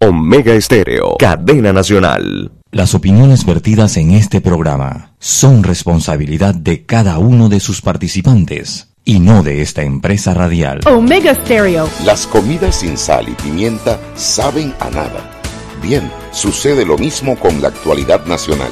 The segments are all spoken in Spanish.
Omega Estéreo, cadena nacional. Las opiniones vertidas en este programa son responsabilidad de cada uno de sus participantes y no de esta empresa radial. Omega Stereo. Las comidas sin sal y pimienta saben a nada. Bien, sucede lo mismo con la actualidad nacional.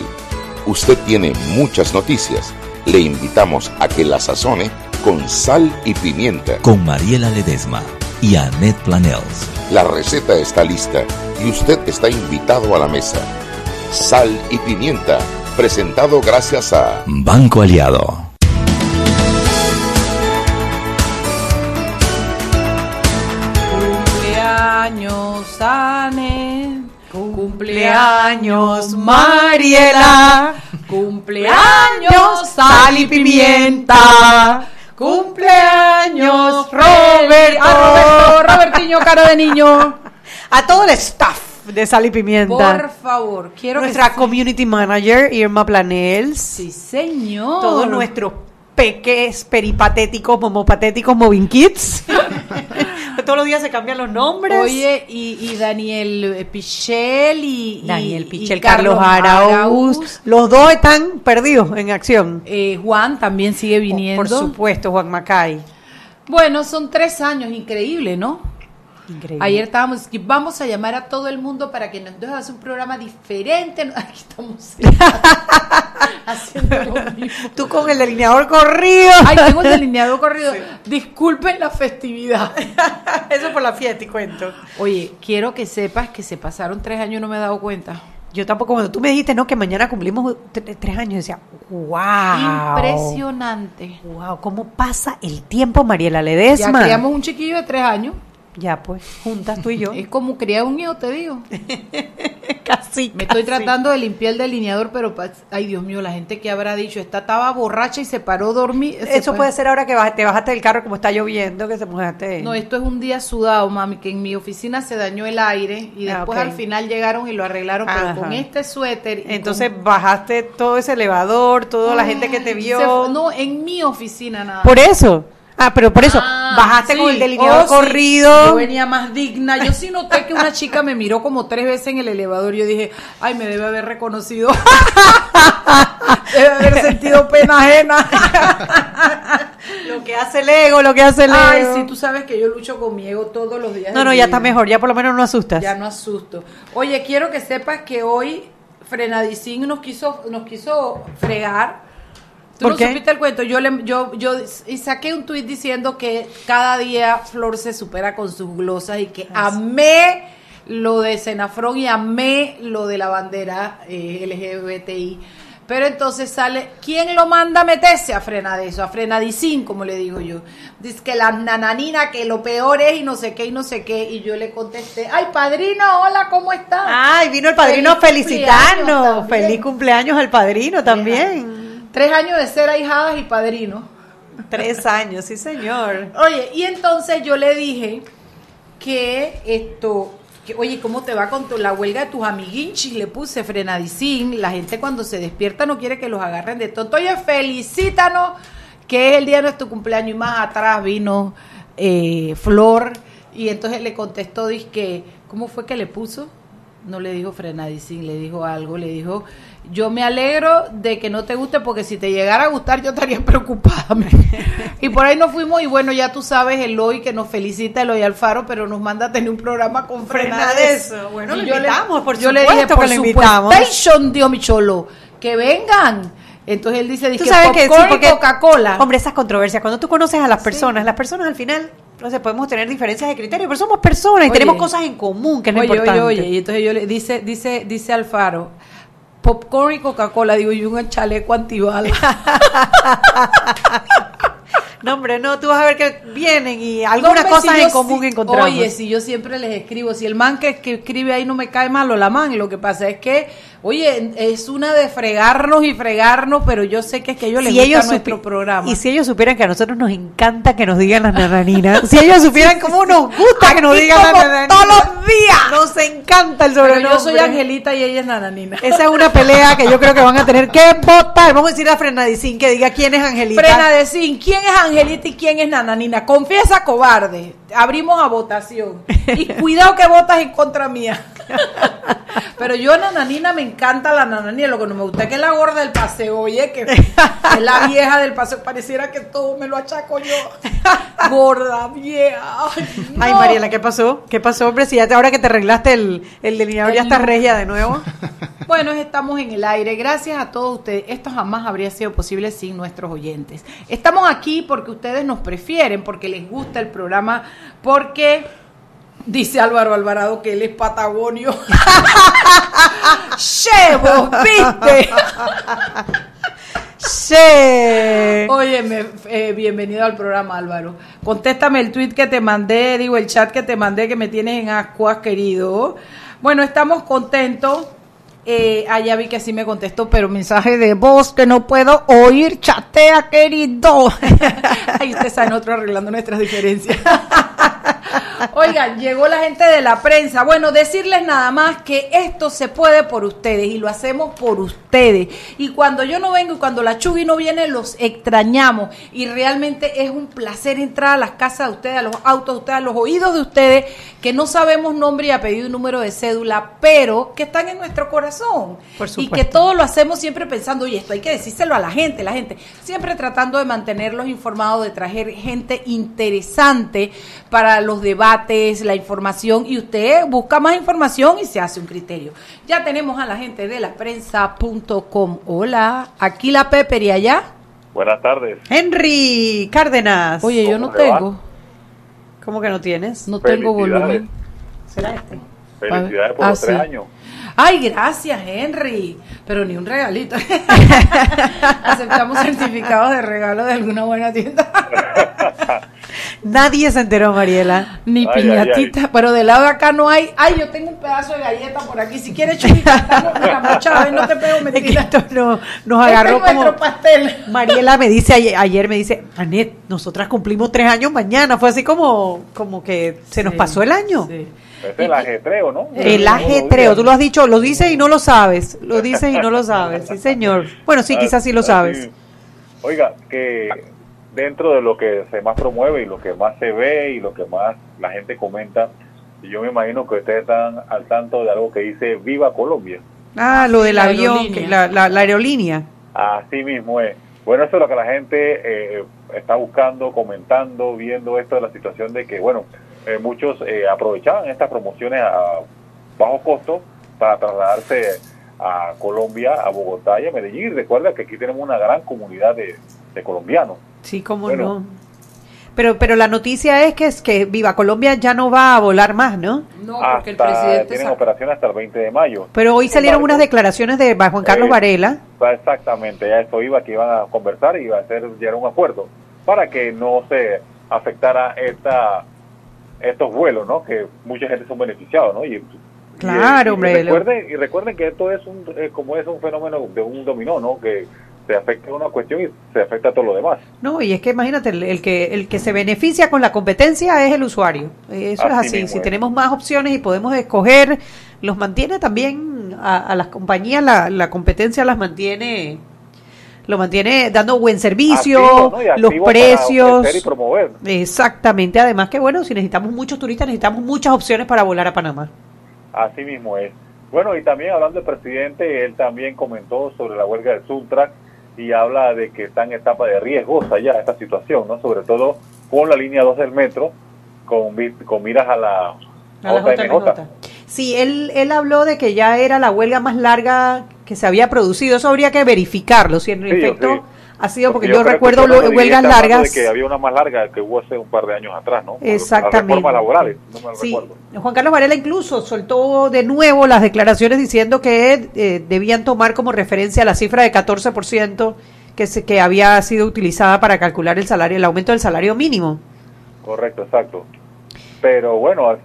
Usted tiene muchas noticias. Le invitamos a que la sazone con sal y pimienta. Con Mariela Ledesma y Annette Planels. La receta está lista y usted está invitado a la mesa. Sal y pimienta, presentado gracias a Banco Aliado. Cumpleaños, Anne. Cumpleaños, Mariela. Cumpleaños, sal y pimienta. Cumpleaños, Robert. Ah, Roberto, Robertiño, cara de niño. A todo el staff de Sal y Pimienta. Por favor, quiero Nuestra que... community manager, Irma Planels. Sí, señor. Todos nuestros peques peripatéticos, momopatéticos, moving kids. Todos los días se cambian los nombres. Oye, y, y Daniel eh, Pichel y... Daniel y Pichel, Carlos Araúz. Araúz. Los dos están perdidos en acción. Eh, Juan también sigue viniendo. Por supuesto, Juan Macay. Bueno, son tres años, increíble, ¿no? Increíble. Ayer estábamos, que vamos a llamar a todo el mundo para que nos deje hacer un programa diferente. Aquí estamos haciendo lo mismo. Tú con el delineador corrido. Ay, tengo el delineado corrido. Disculpen la festividad. Eso por la fiesta y cuento. Oye, quiero que sepas que se pasaron tres años y no me he dado cuenta. Yo tampoco, cuando tú me dijiste, no, que mañana cumplimos tre- tres años, decía, wow. Impresionante. Wow, ¿cómo pasa el tiempo, Mariela Ya Ledesma? criamos un chiquillo de tres años. Ya, pues, juntas tú y yo. Es como criar un hijo, te digo. casi, Me estoy tratando de limpiar el delineador, pero, ay Dios mío, la gente que habrá dicho, esta estaba borracha y se paró a dormir. Se Eso puede ser ahora que te bajaste del carro como está lloviendo, que se mojaste. No, esto es un día sudado, mami, que en mi oficina se dañó el aire y Ah, después al final llegaron y lo arreglaron, Ajá. pero con este suéter. y Entonces con- bajaste todo ese elevador, toda la gente que te vio. fue- no, en mi oficina nada. Por eso. Ah, pero por eso, Ah, bajaste sí. con el delineador Oh, sí. corrido. Yo venía más digna. Yo sí noté que una chica me miró como tres veces en el elevador. Yo dije, ay, me debe haber reconocido. debe haber sentido pena ajena. Lo que hace el ego, lo que hace el ego. ay, sí, tú sabes que yo lucho con mi ego todos los días. No, no, ya vida. está mejor, ya por lo menos no asustas. Ya no asusto. Oye, quiero que sepas que hoy Frenadicín nos quiso, nos quiso fregar. ¿Tú ¿Por no qué? supiste el cuento? Yo, le, yo, yo y saqué un tuit diciendo que cada día Flor se supera con sus glosas y que amé lo de Senafrón y amé lo de la bandera eh, LGBTI. Pero entonces sale, ¿quién lo manda a meterse a frena de eso? A frenadicín, como le digo yo. Dice que la nananina, que lo peor es y no sé qué y no sé qué. Y yo le contesté, ay, padrino, hola, ¿cómo estás? Ay, vino el padrino a felicitarnos. Feliz cumpleaños al padrino también. Tres años de ser ahijadas y padrino. Tres años, sí, señor. Oye, y entonces yo le dije que esto, que, oye, ¿cómo te va con tu- la huelga de tus amiguinchis? Le puse frenadicín. La gente cuando se despierta no quiere que los agarren de tonto. Oye, felicítanos, que es el día de nuestro cumpleaños. Y más atrás vino eh, Flor. Y entonces le contestó, que ¿cómo fue que le puso? No le dijo frenadicín, le dijo algo, le dijo, yo me alegro de que no te guste porque si te llegara a gustar yo estaría preocupada. y por ahí nos fuimos y bueno, ya tú sabes, Eloy que nos felicita, Eloy Alfaro, pero nos manda a tener un programa con Frena Frena de de eso. Bueno, Y lo yo le- invitamos, por yo le dije, supuesto por lo invitamos. supuestation, Dios mi cholo, que vengan. Entonces él dice, Tú que sabes que sí, porque Coca-Cola. Hombre, esas controversias, cuando tú conoces a las personas, las personas al final, no sé, podemos tener diferencias de criterio, pero somos personas y Oye. tenemos cosas en común, que es lo oye, importante. Oye, oye, y entonces yo le dice, dice, dice Alfaro, popcorn y Coca-Cola, digo yo, un chaleco antibala. No, hombre, no, tú vas a ver que vienen y algunas cosas si en común sí- encontramos. Oye, si yo siempre les escribo, si el man que, que escribe ahí no me cae mal o la man, lo que pasa es que, oye, es una de fregarnos y fregarnos, pero yo sé que es que ellos les si gusta ellos nuestro programa. Y si ellos supieran que a nosotros nos encanta que nos digan las nananinas, si ellos supieran cómo nos gusta que nos digan las nananinas. todos los días. Nos encanta el sobrenombre. yo soy Angelita y ella es Nananina. Esa es una pelea que yo creo que van a tener que votar. Vamos a decir a Frenadicín que diga quién es Angelita. Frena de sin quién es Angelita y quién es Nananina. Confiesa, cobarde. Abrimos a votación. Y cuidado que votas en contra mía. Pero yo, nananina, me encanta la nananina. Lo que no me gusta es que es la gorda del paseo, oye, que es la vieja del paseo. Pareciera que todo me lo achaco yo. Gorda, vieja. Ay, Ay, no. Mariela, ¿qué pasó? ¿Qué pasó, hombre? Si ya te, ahora que te arreglaste el, el delineador, ya estás regia de nuevo. Bueno, estamos en el aire. Gracias a todos ustedes. Esto jamás habría sido posible sin nuestros oyentes. Estamos aquí porque ustedes nos prefieren, porque les gusta el programa, porque dice Álvaro Alvarado que él es patagonio. ¡Chevo! ¿Viste? Sí. Óyeme, eh, bienvenido al programa, Álvaro. Contéstame el tweet que te mandé, digo, el chat que te mandé que me tienes en ascuas, querido. Bueno, estamos contentos. Eh, ah, ya vi que sí me contestó, pero mensaje de voz que no puedo oír, chatea, querido. Ahí ustedes saben, nosotros arreglando nuestras diferencias. Oigan, llegó la gente de la prensa. Bueno, decirles nada más que esto se puede por ustedes y lo hacemos por ustedes. Y cuando yo no vengo y cuando la Chubi no viene, los extrañamos. Y realmente es un placer entrar a las casas de ustedes, a los autos de ustedes, a los oídos de ustedes, que no sabemos nombre y apellido y número de cédula, pero que están en nuestro corazón. Por y que todo lo hacemos siempre pensando, oye, esto hay que decírselo a la gente, la gente. Siempre tratando de mantenerlos informados, de traer gente interesante para los debates, la información, y usted busca más información y se hace un criterio. Ya tenemos a la gente de la prensa.com. Hola, aquí la Pepper y allá. Buenas tardes. Henry Cárdenas. Oye, yo ¿Cómo no va? ¿Cómo que no tienes? no tengo volumen. ¿Será este? Felicidades por Ah, los tres sí. años. Ay, gracias, Henry. Pero ni un regalito. Aceptamos certificados de regalo de alguna buena tienda. Nadie se enteró, Mariela. Ni Ay, ay, piñatita, pero del lado de acá no hay. Ay, yo tengo un pedazo de galleta por aquí. Si quieres, chulita, la no te pego Es que mentira. esto no- nos Este agarró es nuestro como... pastel. Mariela me dice ayer, ayer me dice, Anet, nosotras cumplimos tres años mañana. Fue así como, como que se nos pasó el año. sí. Es el ajetreo, ¿no? El ajetreo, tú lo has dicho, lo dices y no lo sabes. Lo dices y no lo sabes. Sí, señor. Bueno, sí, quizás sí lo Así- sabes. Oiga, que dentro de lo que se más promueve y lo que más se ve y lo que más la gente comenta, yo me imagino que ustedes están al tanto de algo que dice Viva Colombia. Ah, lo del la avión, aerolínea. la, la, la aerolínea. Así mismo es. Bueno, eso es lo que la gente eh, está buscando, comentando, viendo esto de la situación de que, bueno, eh, muchos eh, aprovechaban estas promociones a bajo costo para trasladarse a Colombia, a Bogotá y a Medellín. Y recuerda que aquí tenemos una gran comunidad de, de colombianos. Sí, cómo Bueno. no. Pero, pero la noticia es que es que Viva Colombia ya no va a volar más, ¿no? No, porque el presidente tienen operación hasta el 20 de mayo. Pero hoy salieron embargo, unas declaraciones de Juan Carlos eh, Varela. Exactamente, ya eso iba, que iban a conversar y iba a hacer llegar a un acuerdo para que no se afectara esta estos vuelos, ¿no? Que mucha gente son beneficiados, ¿no? Y, Claro, y, hombre, Y recuerden, y recuerden que esto es un, eh, como es un fenómeno de un dominó, ¿no? Que se afecta a una cuestión y se afecta a todo lo demás. No, y es que imagínate, el, el que el que se beneficia con la competencia es el usuario. Eso es Así así. mismo Si es. tenemos más opciones y podemos escoger, los mantiene también a, a las compañías, la, la competencia las mantiene, lo mantiene dando buen servicio, Activo, ¿no? Y los para precios. y promover. Exactamente. Además que bueno, si necesitamos muchos turistas, necesitamos muchas opciones para volar a Panamá. Así mismo es. Bueno, y también hablando del presidente, él también comentó sobre la huelga del Suntrack y habla de que está en etapa de riesgosa ya esta situación, ¿no? Sobre todo con la línea 2 del metro, con, con miras a la, A la JMJ. Sí, él, él habló de que ya era la huelga más larga que se había producido. Eso habría que verificarlo, si en Sí, efecto sí. ha sido, porque, yo, que recuerdo huelgas largas. De que había una más larga que hubo hace un par de años atrás, ¿no? Las Exactamente. reformas laborales, no me lo Sí, recuerdo. Juan Carlos Varela incluso soltó de nuevo las declaraciones diciendo que eh, debían tomar como referencia la cifra de 14% que, se, que había sido utilizada para calcular el salario, el aumento del salario mínimo. Correcto, exacto. Pero bueno,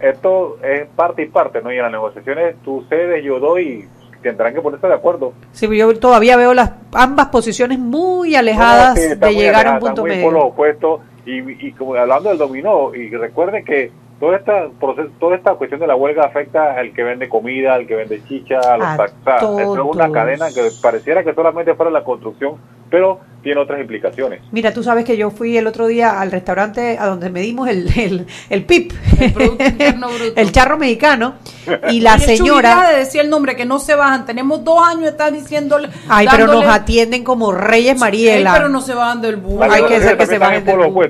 esto es parte y parte, ¿no? Y en las negociaciones tú cedes, yo doy tendrán que ponerse de acuerdo. Sí, yo todavía veo las ambas posiciones muy alejadas No, sí, está de muy llegar a un punto medio. por los opuestos y, y como hablando del dominó y recuerden que toda esta proceso, toda esta cuestión de la huelga afecta al que vende comida, al que vende chicha, a los A esto es una cadena que pareciera que solamente fuera la construcción pero tiene otras implicaciones. Mira, tú sabes que yo fui el otro día al restaurante a donde medimos el, el, el PIB, El Producto Interno Bruto. el charro mexicano, y la señora... de decir el nombre, que no se bajan. Tenemos dos años, está diciéndole. Ay, pero nos atienden como reyes Ey, Mariela. pero no se bajan del bus. Hay que ser que se bajen del bus.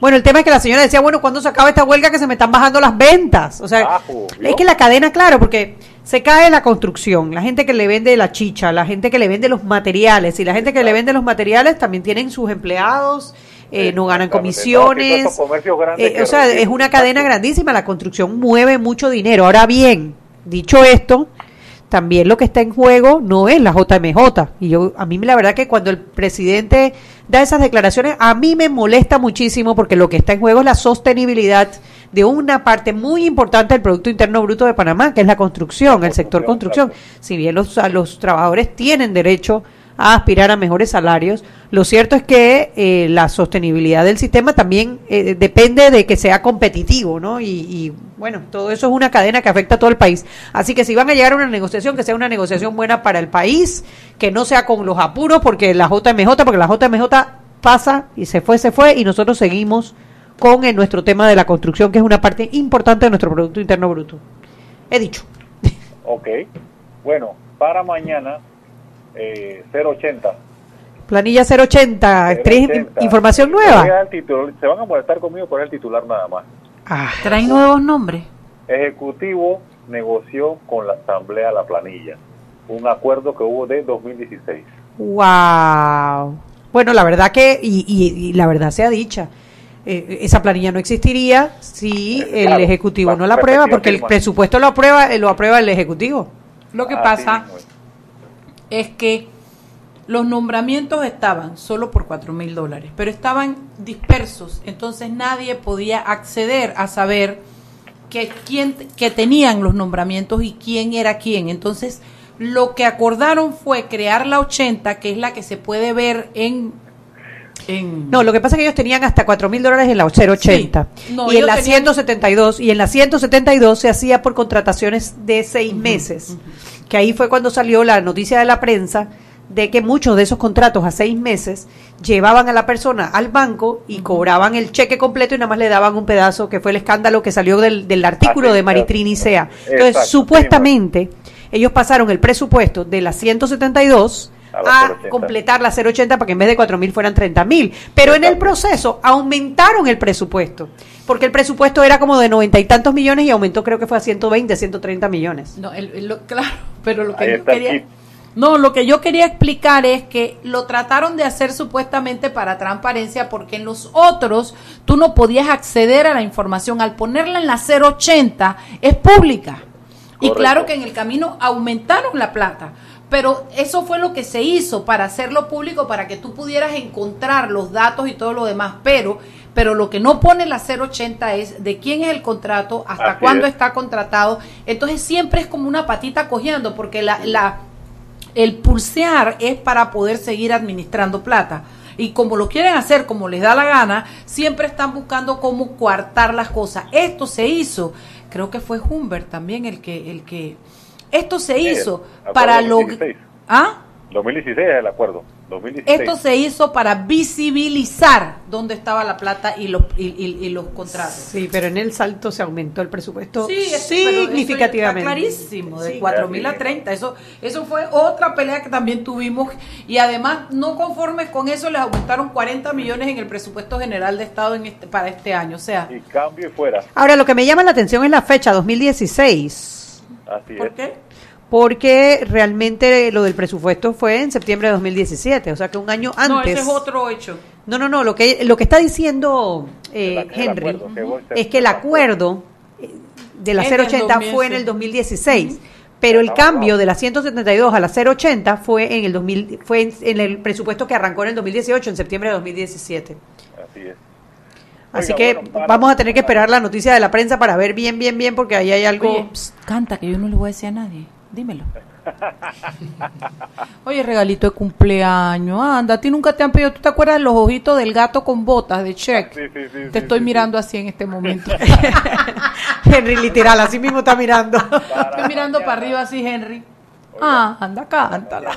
Bueno, el tema es que la señora decía, bueno, ¿cuándo se acaba esta huelga que se me están bajando las ventas? O sea, es que la cadena, claro, porque se cae la construcción, la gente que le vende la chicha, la gente que le vende los materiales, y la gente que le vende los materiales también tienen sus empleados, eh, no ganan comisiones. eh, o sea, es una un cadena grandísima, la construcción mueve mucho dinero. Ahora bien, dicho esto, también lo que está en juego no es la JMJ. Y yo, a mí la verdad que cuando el presidente da esas declaraciones, a mí me molesta muchísimo porque lo que está en juego es la sostenibilidad de una parte muy importante del Producto Interno Bruto de Panamá, que es la construcción, el sector construcción. construcción, Si bien los, a los trabajadores tienen derecho a aspirar a mejores salarios, lo cierto es que eh, la sostenibilidad del sistema también eh, depende de que sea competitivo, ¿no? Y, bueno, todo eso es una cadena que afecta a todo el país. Así que si van a llegar a una negociación, que sea una negociación buena para el país, que no sea con los apuros, porque la JMJ, porque la JMJ pasa y se fue, se fue, y nosotros seguimos con el- nuestro tema de la construcción, que es una parte importante de nuestro Producto Interno Bruto. He dicho. Ok. Bueno, para mañana, eh, 080. Planilla 080, ¿tres 080. información nueva? titular- se van a molestar conmigo por el titular nada más. Ah, Traen nuevos nombres. Ejecutivo negoció con la Asamblea la planilla. Un acuerdo que hubo de 2016. wow. Bueno, la verdad que, y, y- y la verdad sea dicha, eh, esa planilla no existiría si Eh, el claro, Ejecutivo no la aprueba, porque el presupuesto lo aprueba, lo aprueba el Ejecutivo. Lo que pasa es. que los nombramientos estaban solo por cuatro mil dólares, pero estaban dispersos, entonces nadie podía acceder a saber que, quién, que tenían los nombramientos y quién era quién. Entonces, lo que acordaron fue crear la 80, que es la que se puede ver en... en No, lo que pasa es que ellos tenían hasta 4 mil dólares en la 080 Sí. No, y en la tenían- 172 y en la 172 se hacía por contrataciones de seis meses, que ahí fue cuando salió la noticia de la prensa de que muchos de esos contratos a seis meses llevaban a la persona al banco y cobraban el cheque completo y nada más le daban un pedazo, que fue el escándalo que salió del, del artículo Así, de Maritrini. Sea. Entonces, Exacto, supuestamente, ellos pasaron el presupuesto de la 172 A la a 080. completar la 080 para que en vez de 4 mil fueran 30 mil. Pero en el proceso aumentaron el presupuesto, porque el presupuesto era como de noventa y tantos millones y aumentó creo que fue a 120, 130 millones. No, el- el- lo- claro, pero lo que Ahí yo quería... No, lo que yo quería explicar es que lo trataron de hacer supuestamente para transparencia porque en los otros tú no podías acceder a la información. Al ponerla en la 080 es pública. Y claro que en el camino aumentaron la plata. Pero eso fue lo que se hizo para hacerlo público, para que tú pudieras encontrar los datos y todo lo demás. Pero, pero lo que no pone la 080 es de quién es el contrato, hasta Así cuándo es. está contratado. Entonces siempre es como una patita cojeando, porque la, la, el pulsear es para poder seguir administrando plata. Y como lo quieren hacer, como les da la gana, siempre están buscando cómo coartar las cosas. Esto se hizo, creo que fue Humbert también el que, el que, esto se Sí, hizo para lograr, 2016. ¿ah? 2016 es el acuerdo. 2016. Esto se hizo para visibilizar dónde estaba la plata y los, y, y- y los contratos. Sí, pero en el salto se aumentó el presupuesto Sí, eso significativamente. Está clarísimo, de Sí. 4 mil a 30. Eso, eso fue otra pelea que también tuvimos. Y además, no conformes con eso, les aumentaron 40 millones en el presupuesto general de Estado en este, para este año. O sea, Y cambio y fuera. Ahora, lo que me llama la atención es la fecha, 2016. Así ¿por es. qué? Porque realmente lo del presupuesto fue en septiembre de 2017, o sea que un año antes. No, ese es otro hecho. No, no, no, lo que, lo que está diciendo eh, El- el Henry acuerdo que vos- es que el acuerdo eh, de la Es del 080 fue en el 2016. 2016, pero el cambio de la 172 a la 080 fue en el 2000, fue en, en el presupuesto que arrancó en el 2018, en septiembre de 2017. Así es. Así Oiga, que bueno, para- vamos a tener que esperar la noticia de la prensa para ver bien, bien, bien, porque ahí hay algo... Oye, psst, canta, que yo no le voy a decir a nadie. Dímelo. Oye, regalito de cumpleaños. Anda, a ti nunca te han pedido. ¿Tú te acuerdas de los ojitos del gato con botas de check? Sí, sí, sí, te sí, estoy sí, mirando así en este momento. Henry literal, así mismo está mirando. Estoy mirando para arriba así, Henry. Ah, anda, cántala.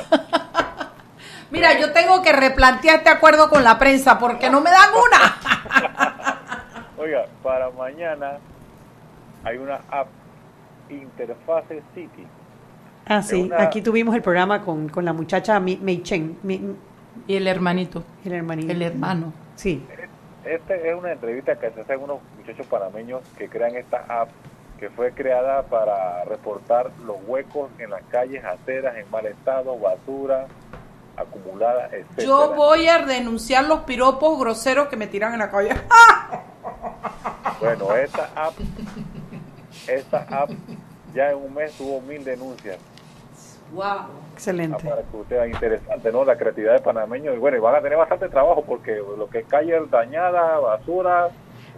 Mira, yo tengo que replantear este acuerdo con la prensa porque no me dan una. Oiga, para mañana hay una app Interface City. Ah, sí. una- Aquí tuvimos el programa con, con la muchacha Mi- Mei Chen, Mi- Y el hermanito, el hermanito. el hermano. Sí. Esta es una entrevista que se hace a unos muchachos panameños que crean esta app que fue creada para reportar los huecos en las calles, aceras en mal estado, basura acumulada, etcétera. Yo voy a denunciar los piropos groseros que me tiran en la calle. Bueno, esta app, esta app ya en un mes tuvo mil denuncias. Wow. Ah, Excelente. para que usted vea interesante, ¿no? La creatividad de panameños. Y bueno, y van a tener bastante trabajo porque lo que es calle dañada, basura,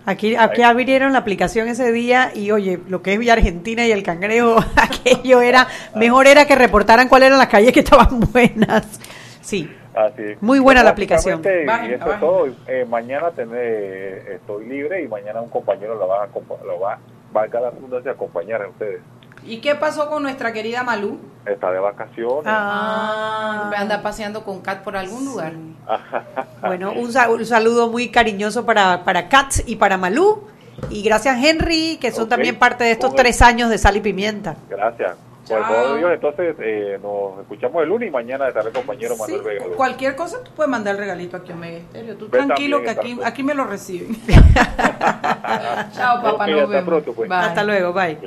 Aquí, aquí abrieron la aplicación ese día y oye, lo que es Villa Argentina y el cangrejo, aquello era, mejor era que reportaran cuáles eran las calles que estaban buenas. Sí, Así. Muy buena la aplicación. Y eso es todo. Eh, mañana tener, estoy libre y mañana un compañero lo va a, acompa- lo va, valga la redundancia, acompañar a ustedes. ¿Y qué pasó con nuestra querida Malú? Está de vacaciones. Ah, anda paseando con Kat por algún lugar. bueno, un, sa- un saludo muy cariñoso para, para Katz y para Malú. Y gracias Henry, que son también parte de estos tres años de Sal y Pimienta. Gracias. Por el favor de Dios, entonces eh, nos escuchamos el lunes y mañana estará el compañero Sí, Manuel Vega. cualquier cosa tú puedes mandar el regalito aquí a Omega Estéreo. Tú Ve tranquilo que aquí, aquí me lo reciben. Chao, papá, Ok, nos hasta vemos. pronto, pues. Bye. Hasta luego, bye.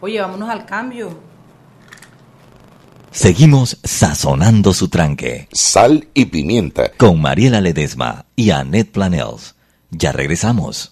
Oye, vámonos al cambio. Seguimos sazonando su tranque Sal y pimienta. con Mariela Ledesma y Annette Planels. Ya regresamos.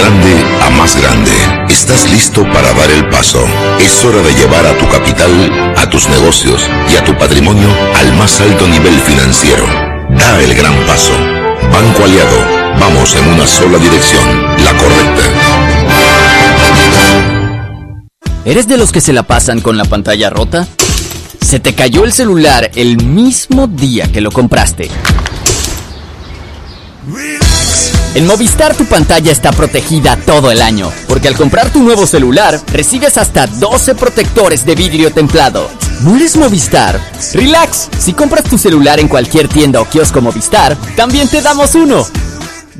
De grande a más grande, estás listo para dar el paso. Es hora de llevar a tu capital, a tus negocios y a tu patrimonio al más alto nivel financiero. Da el gran paso. Banco Aliado, vamos en una sola dirección, la correcta. ¿Eres de los que se la pasan con la pantalla rota? ¿Se te cayó el celular el mismo día que lo compraste? En Movistar tu pantalla está protegida todo el año, porque al comprar tu nuevo celular recibes hasta 12 protectores de vidrio templado. ¿No eres Movistar? Relax, si compras tu celular en cualquier tienda o kiosco Movistar, también te damos uno.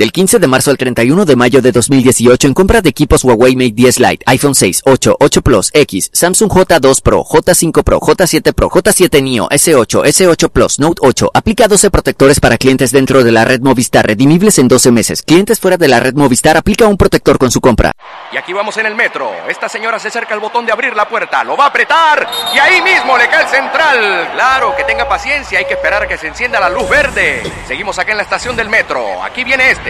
Del 15 de marzo al 31 de mayo de 2018 en compra de equipos Huawei Mate 10 Lite, iPhone 6, 8, 8 Plus, X, Samsung J2 Pro, J5 Pro, J7 Pro, J7 Neo, S8, S8 Plus, Note 8. Aplica 12 protectores para clientes dentro de la red Movistar, redimibles en 12 meses. Clientes fuera de la red Movistar aplica un protector con su compra. Y aquí vamos en el metro. Esta señora se acerca al botón de abrir la puerta, lo va a apretar y ahí mismo le cae el central. Claro, que tenga paciencia, hay que esperar a que se encienda la luz verde. Seguimos acá en la estación del metro. Aquí viene este,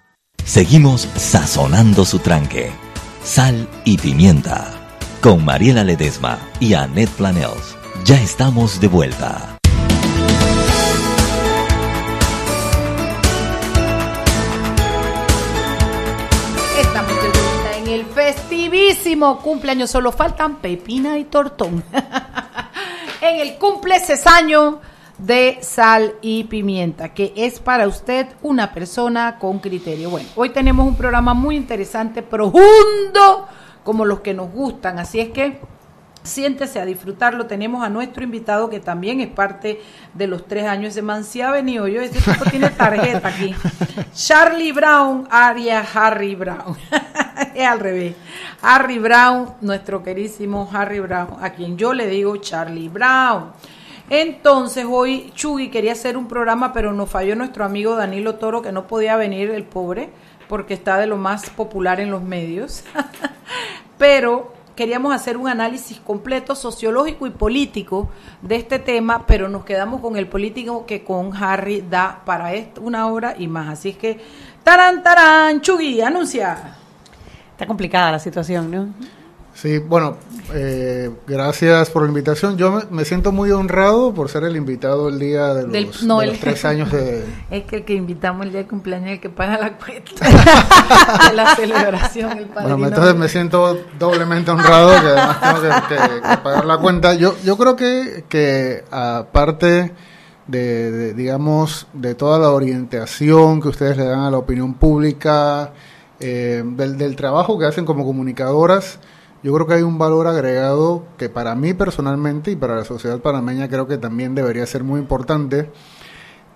Seguimos sazonando su tranque. Sal y pimienta. Con Mariela Ledesma y Annette Planels. Ya estamos de vuelta. Estamos en el festivísimo cumpleaños. Solo faltan Pepina y Tortón. en el cumple cesaño de sal y pimienta, que es para usted una persona con criterio. Bueno, hoy tenemos un programa muy interesante, profundo, como los que nos gustan. Así es que siéntese a disfrutarlo. Tenemos a nuestro invitado que también es parte de los tres años de Man. Si ha venido yo, este tipo tiene tarjeta aquí. Charlie Brown, Aria Harry Brown. es al revés. Harry Brown, nuestro querísimo Harry Brown, a quien yo le digo Charlie Brown. Entonces hoy Chugui quería hacer un programa, pero nos falló nuestro amigo Danilo Toro, que no podía venir, el pobre, porque está de lo más popular en los medios. pero queríamos hacer un análisis completo sociológico y político de este tema, pero nos quedamos con el político que con Harry da para esto una hora y más. Así es que, tarán, tarán, Chugui, anuncia. Está complicada la situación, ¿no? Sí, bueno, eh, gracias por la invitación. Yo me, me siento muy honrado por ser el invitado el día de los, Del- de no, los el- tres años de... Es que el que invitamos el día de cumpleaños es el que paga la cuenta de la celebración, el. Bueno, entonces me siento doblemente honrado que además tengo que, que- que pagar la cuenta. Yo, yo creo que, que aparte de, de, digamos, de toda la orientación que ustedes le dan a la opinión pública, eh, del, del trabajo que hacen como comunicadoras, yo creo que hay un valor agregado que para mí personalmente y para la sociedad panameña creo que también debería ser muy importante,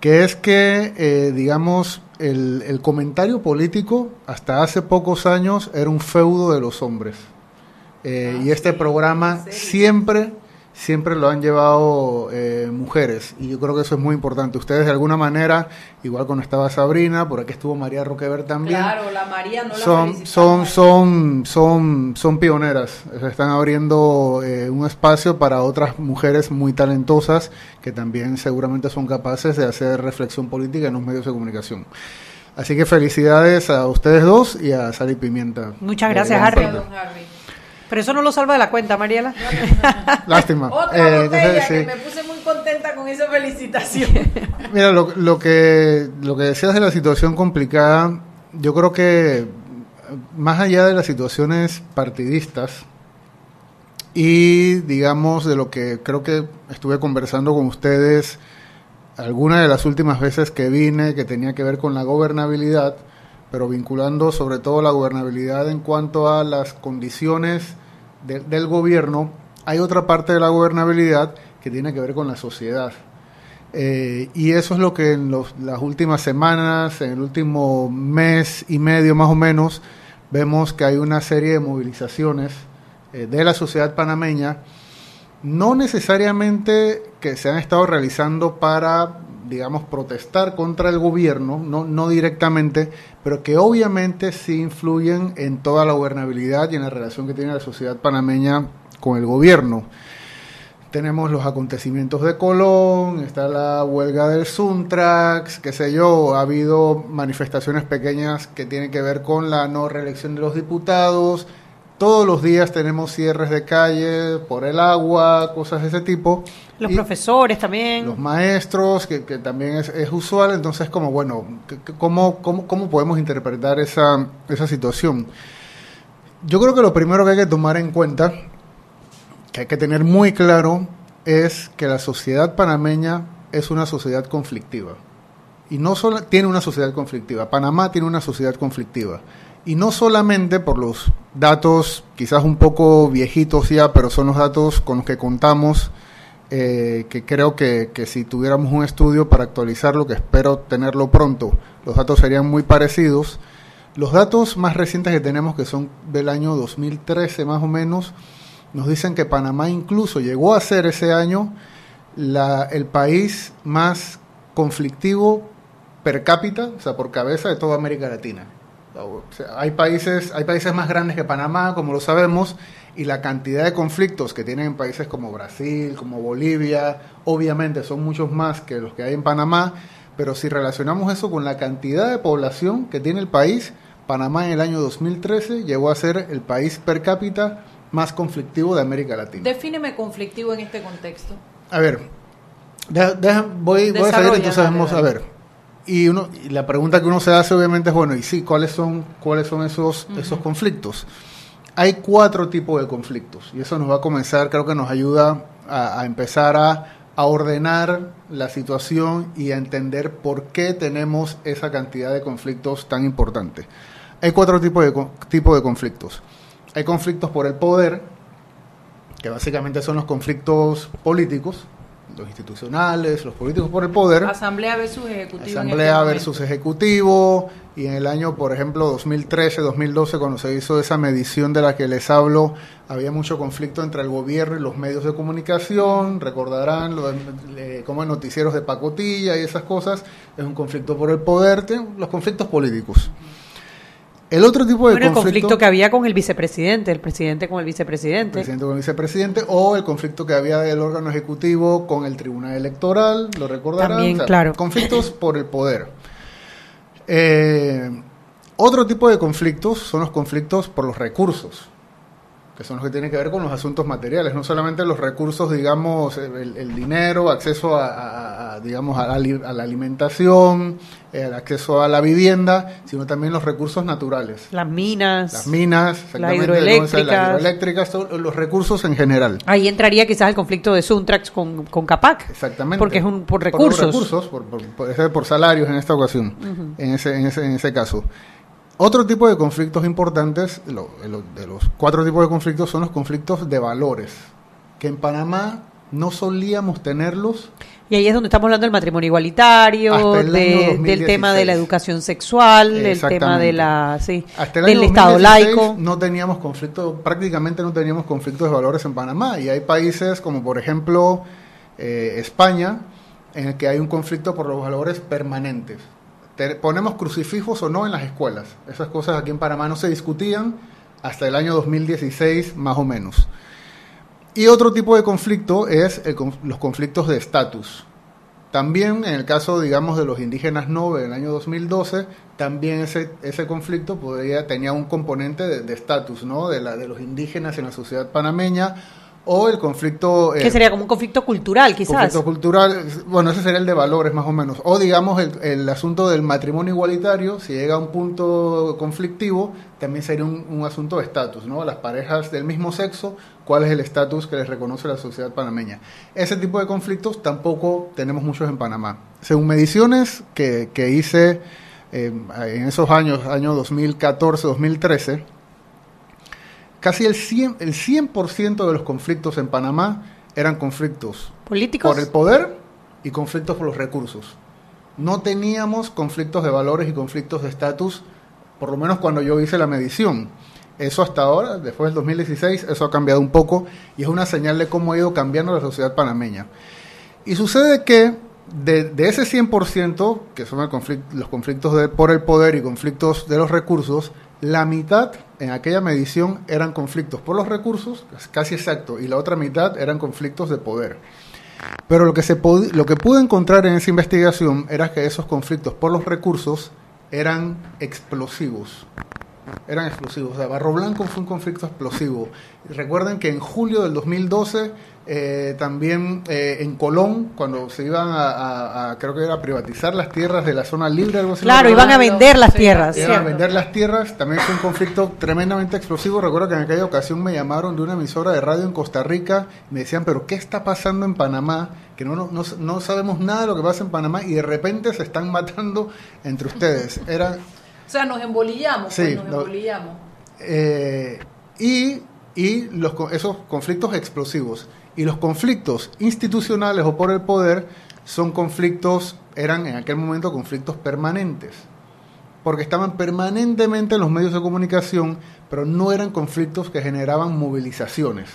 que es que, eh, digamos, el, el comentario político hasta hace pocos años era un feudo de los hombres. Eh, y este programa siempre, siempre lo han llevado eh, mujeres. Y yo creo que eso es muy importante. Ustedes de alguna manera, igual cuando estaba Sabrina, por aquí estuvo María Roquever también. Claro, la María no la son, son, son, son, son pioneras. Están abriendo eh, un espacio para otras mujeres muy talentosas que también seguramente son capaces de hacer reflexión política en los medios de comunicación. Así que felicidades a ustedes dos y a Sal y Pimienta. Muchas gracias, Harry. Pero eso no lo salva de la cuenta, Mariela. Lástima. Otra Eh, botella entonces, que sí. me puse muy contenta con esa felicitación. Mira, lo, lo que lo que decías de la situación complicada, yo creo que más allá de las situaciones partidistas y digamos de lo que creo que estuve conversando con ustedes algunas de las últimas veces que vine que tenía que ver con la gobernabilidad, pero vinculando sobre todo la gobernabilidad en cuanto a las condiciones de- del gobierno, hay otra parte de la gobernabilidad que tiene que ver con la sociedad. Eh, y eso es lo que en las últimas semanas, en el último mes y medio más o menos, vemos que hay una serie de movilizaciones eh, de la sociedad panameña, no necesariamente que se han estado realizando para, digamos, protestar contra el gobierno, no, no directamente, pero que obviamente sí influyen en toda la gobernabilidad y en la relación que tiene la sociedad panameña con el gobierno tenemos los acontecimientos de Colón, está la huelga del Suntrax, qué sé yo, ha habido manifestaciones pequeñas que tienen que ver con la no reelección de los diputados, todos los días tenemos cierres de calle por el agua, cosas de ese tipo. Los Y profesores también. los maestros, que, que también es, es usual, entonces como, bueno, ¿cómo, cómo, cómo podemos interpretar esa, esa situación? Yo creo que lo primero que hay que tomar en cuenta que hay que tener muy claro es que la sociedad panameña es una sociedad conflictiva. Y no solo tiene una sociedad conflictiva, Panamá tiene una sociedad conflictiva. Y no solamente por los datos quizás un poco viejitos ya, pero son los datos con los que contamos, eh, que creo que, que si tuviéramos un estudio para actualizarlo, que espero tenerlo pronto, los datos serían muy parecidos. Los datos más recientes que tenemos, que son del año 2013 más o menos, nos dicen que Panamá incluso llegó a ser ese año la, el país más conflictivo per cápita, o sea, por cabeza de toda América Latina. Hay, países, hay países más grandes que Panamá, como lo sabemos, y la cantidad de conflictos que tienen en países como Brasil, como Bolivia, obviamente son muchos más que los que hay en Panamá, pero si relacionamos eso con la cantidad de población que tiene el país, Panamá en el año 2013 llegó a ser el país per cápita más conflictivo de América Latina. Defíneme conflictivo en este contexto. A ver, deja- deja- voy, voy a Desarrolla, entonces vamos a ver. Y, uno, y la pregunta que uno se hace obviamente es, bueno, ¿y sí, cuáles son, cuáles son esos, esos conflictos? Hay cuatro tipos de conflictos y eso nos va a comenzar, creo que nos ayuda a, empezar a, a ordenar la situación y a entender por qué tenemos esa cantidad de conflictos tan importantes. Hay cuatro tipos de, tipos de conflictos. Hay conflictos por el poder, que básicamente son los conflictos políticos, los institucionales, los políticos por el poder. Asamblea versus Ejecutivo. Asamblea este versus Ejecutivo. Y en el año, por ejemplo, 2013, 2012, cuando se hizo esa medición de la que les hablo, había mucho conflicto entre el gobierno y los medios de comunicación. Recordarán lo de, como en noticieros de pacotilla y esas cosas. Es un conflicto por el poder, los conflictos políticos. El otro tipo de bueno, conflicto, el conflicto que había con el vicepresidente, el presidente con el vicepresidente. El presidente con el vicepresidente, o el conflicto que había del órgano ejecutivo con el tribunal electoral, lo recordarán. También, claro. Conflictos por el poder. Eh, otro tipo de conflictos son los conflictos por los recursos que son los que tienen que ver con los asuntos materiales, no solamente los recursos, digamos, el, dinero, acceso a, digamos, a la, alimentación, el acceso a la vivienda, sino también los recursos naturales. Las minas. Las minas, las hidroeléctricas. Las hidroeléctricas, los recursos en general. Ahí entraría quizás el conflicto de Suntrax con, con Capac. Exactamente. Porque es un, por recursos. Por recursos, por, por, salarios en esta ocasión, en, ese, en, ese, en ese caso. Otro tipo de conflictos importantes, de los cuatro tipos de conflictos, son los conflictos de valores, que en Panamá no solíamos tenerlos. Y ahí es donde estamos hablando del matrimonio igualitario, del tema de la educación sexual, del tema de la, sí, del Estado laico. No teníamos conflictos, prácticamente no teníamos conflictos de valores en Panamá. Y hay países como por ejemplo eh, España, en el que hay un conflicto por los valores permanentes ponemos crucifijos o no en las escuelas. Esas cosas aquí en Panamá no se discutían hasta el año 2016 más o menos. Y otro tipo de conflicto es los conflictos de estatus. También en el caso, digamos, de los indígenas Nove en el año 2012, también ese, ese conflicto podría, tenía un componente de estatus, ¿no? De, la, de los indígenas en la sociedad panameña o el conflicto... que eh, sería como un conflicto cultural, quizás. Conflicto cultural, bueno, ese sería el de valores más o menos. O digamos el, el asunto del matrimonio igualitario, si llega a un punto conflictivo, también sería un, asunto de estatus, ¿no? Las parejas del mismo sexo, ¿cuál es el estatus que les reconoce la sociedad panameña? Ese tipo de conflictos tampoco tenemos muchos en Panamá. Según mediciones que, que hice eh, en esos años, año 2014, 2013, casi el 100%, el 100 de los conflictos en Panamá eran conflictos políticos por el poder y conflictos por los recursos. No teníamos conflictos de valores y conflictos de estatus, por lo menos cuando yo hice la medición. Eso hasta ahora, después del 2016, eso ha cambiado un poco y es una señal de cómo ha ido cambiando la sociedad panameña. Y sucede que de, ese 100%, que son los conflictos de, por el poder y conflictos de los recursos, la mitad en aquella medición eran conflictos por los recursos, casi exacto, y la otra mitad eran conflictos de poder. Pero lo que, se lo que pude encontrar en esa investigación era que esos conflictos por los recursos eran explosivos eran explosivos. O sea, Barro Blanco fue un conflicto explosivo. Recuerden que en julio del 2012, eh, también eh, en Colón, cuando se iban a, creo que era privatizar las tierras de la zona libre, algo así. Claro, iban a vender las tierras. Iban a vender las tierras, también fue un conflicto tremendamente explosivo. Recuerdo que en aquella ocasión me llamaron de una emisora de radio en Costa Rica, me decían, pero ¿qué está pasando en Panamá? Que no, no, no sabemos nada de lo que pasa en Panamá y de repente se están matando entre ustedes. Era o sea, nos embolillamos, pues, nos embolillamos. Eh, y y los, esos conflictos explosivos. Y los conflictos institucionales o por el poder son conflictos, eran en aquel momento conflictos permanentes, porque estaban permanentemente en los medios de comunicación, pero no eran conflictos que generaban movilizaciones,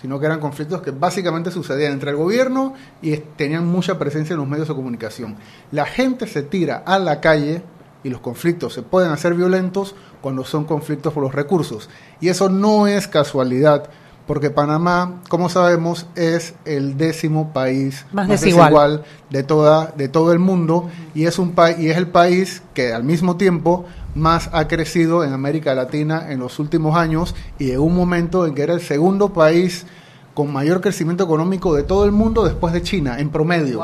sino que eran conflictos que básicamente sucedían entre el gobierno y tenían mucha presencia en los medios de comunicación. La gente se tira a la calle y los conflictos se pueden hacer violentos cuando son conflictos por los recursos. Y eso no es casualidad, porque Panamá, como sabemos, es el décimo país más, desigual. de, toda, de todo el mundo y es, un y es el país que al mismo tiempo más ha crecido en América Latina en los últimos años y en un momento en que era el segundo país con mayor crecimiento económico de todo el mundo después de China, en promedio.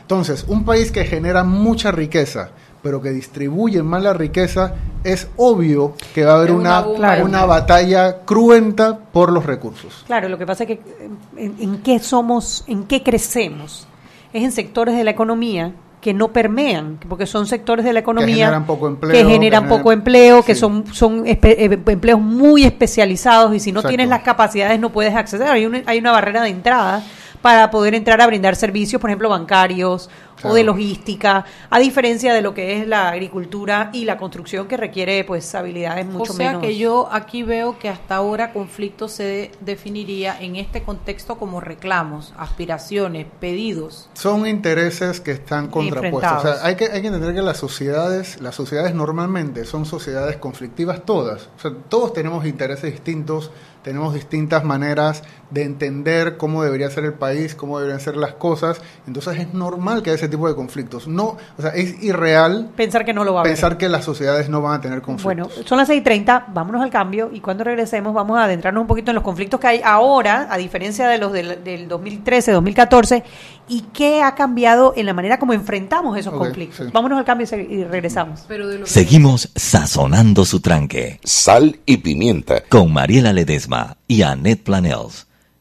Entonces, un país que genera mucha riqueza, pero que distribuyen mal la riqueza, es obvio que va a haber una, una, batalla cruenta por los recursos. Claro, lo que pasa es que en, qué somos, en qué crecemos, es en sectores de la economía que no permean, porque son sectores de la economía que generan poco empleo, que, generan poco empleo, que son, son eh, empleos muy especializados y si no tienes las capacidades no puedes acceder. Hay una, hay una barrera de entrada para poder entrar a brindar servicios, por ejemplo, bancarios o de logística, a diferencia de lo que es la agricultura y la construcción que requiere pues habilidades mucho o sea menos. que yo aquí veo que hasta ahora conflicto se definiría en este contexto como reclamos, aspiraciones, pedidos. Son intereses que están contrapuestos. O sea, hay que, hay que entender que las sociedades, las sociedades normalmente son sociedades conflictivas todas. O sea, todos tenemos intereses distintos, tenemos distintas maneras de entender cómo debería ser el país, cómo deberían ser las cosas. Entonces es normal que haya ese tipo de conflictos. No, o sea, es irreal Pensar que no lo va a haber. pensar que las sociedades no van a tener Bueno, conflictos. son las 6.30, vámonos al cambio y cuando regresemos vamos a adentrarnos un poquito en los conflictos que hay ahora, a diferencia de los del, del 2013, 2014, y qué ha cambiado en la manera como enfrentamos esos conflictos. sí. Vámonos al cambio y regresamos. Pero de lo que- Seguimos sazonando su tranque. Sal y pimienta. Con Mariela Ledesma y Annette Planels.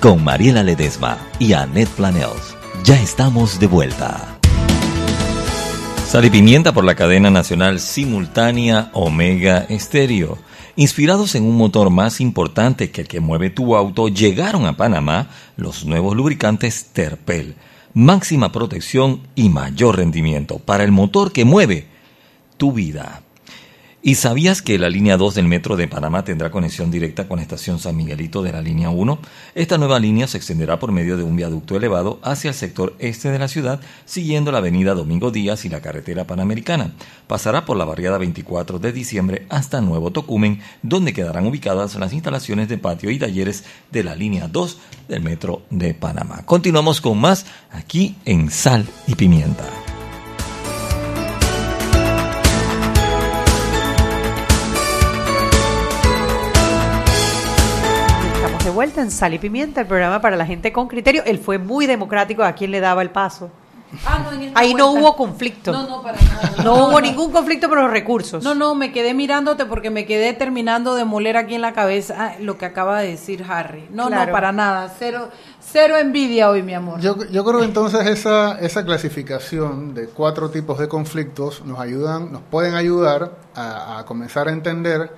Con Mariela Ledesma y Annette Planels. Ya estamos de vuelta. Sal y pimienta por la cadena nacional simultánea Omega Estéreo. Inspirados en un motor más importante que el que mueve tu auto, llegaron a Panamá los nuevos lubricantes Terpel. Máxima protección y mayor rendimiento para el motor que mueve tu vida. ¿Y sabías que la línea 2 del metro de Panamá tendrá conexión directa con la estación San Miguelito de la línea 1? Esta nueva línea se extenderá por medio de un viaducto elevado hacia el sector este de la ciudad, siguiendo la avenida Domingo Díaz y la carretera panamericana. Pasará por la barriada 24 de diciembre hasta Nuevo Tocumen, donde quedarán ubicadas las instalaciones de patio y talleres de la línea 2 del metro de Panamá. Continuamos con más aquí en Sal y Pimienta. Vuelta en Sal y Pimienta, el programa para la gente con criterio. Él fue muy democrático a quien le daba el paso. Ah, no, en esta Ahí no hubo conflicto. No, no, para nada. No hubo ningún conflicto por los recursos. No, no, me quedé mirándote porque me quedé terminando de moler aquí en la cabeza ah, lo que acaba de decir Harry. No, Claro. no, para nada. Cero, cero envidia hoy, mi amor. Yo, yo creo que entonces esa, esa clasificación de cuatro tipos de conflictos nos ayudan, nos pueden ayudar a, a comenzar a entender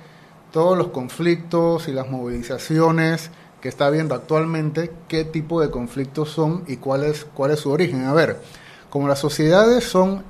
todos los conflictos y las movilizaciones que está habiendo actualmente, qué tipo de conflictos son y cuál es, cuál es su origen. A ver, como las sociedades son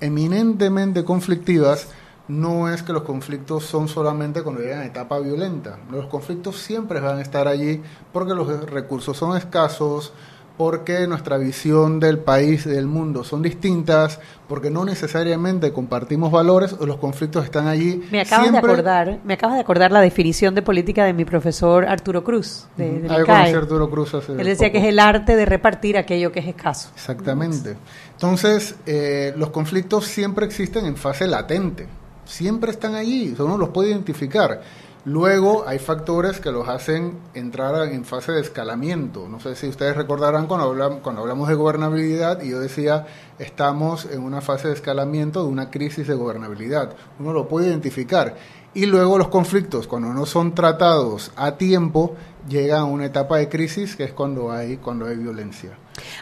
eminentemente conflictivas, no es que los conflictos son solamente cuando llegan a etapa violenta. Los conflictos siempre van a estar allí porque los recursos son escasos, porque nuestra visión del país y del mundo son distintas, porque no necesariamente compartimos valores, o los conflictos están allí. Me acabas de acordar, me acabas de acordar la definición de política de mi profesor Arturo Cruz, de, Ah, ICAE. conocí a Arturo Cruz hace Él decía que es el arte de repartir aquello que es escaso. Exactamente. Entonces, eh, los conflictos siempre existen en fase latente. Siempre están allí, uno los puede identificar. Luego hay factores que los hacen entrar en fase de escalamiento. No sé si ustedes recordarán cuando hablamos, cuando hablamos de gobernabilidad y yo decía, estamos en una fase de escalamiento de una crisis de gobernabilidad. Uno lo puede identificar. Y luego los conflictos, cuando no son tratados a tiempo, llegan a una etapa de crisis que es cuando hay, cuando hay violencia.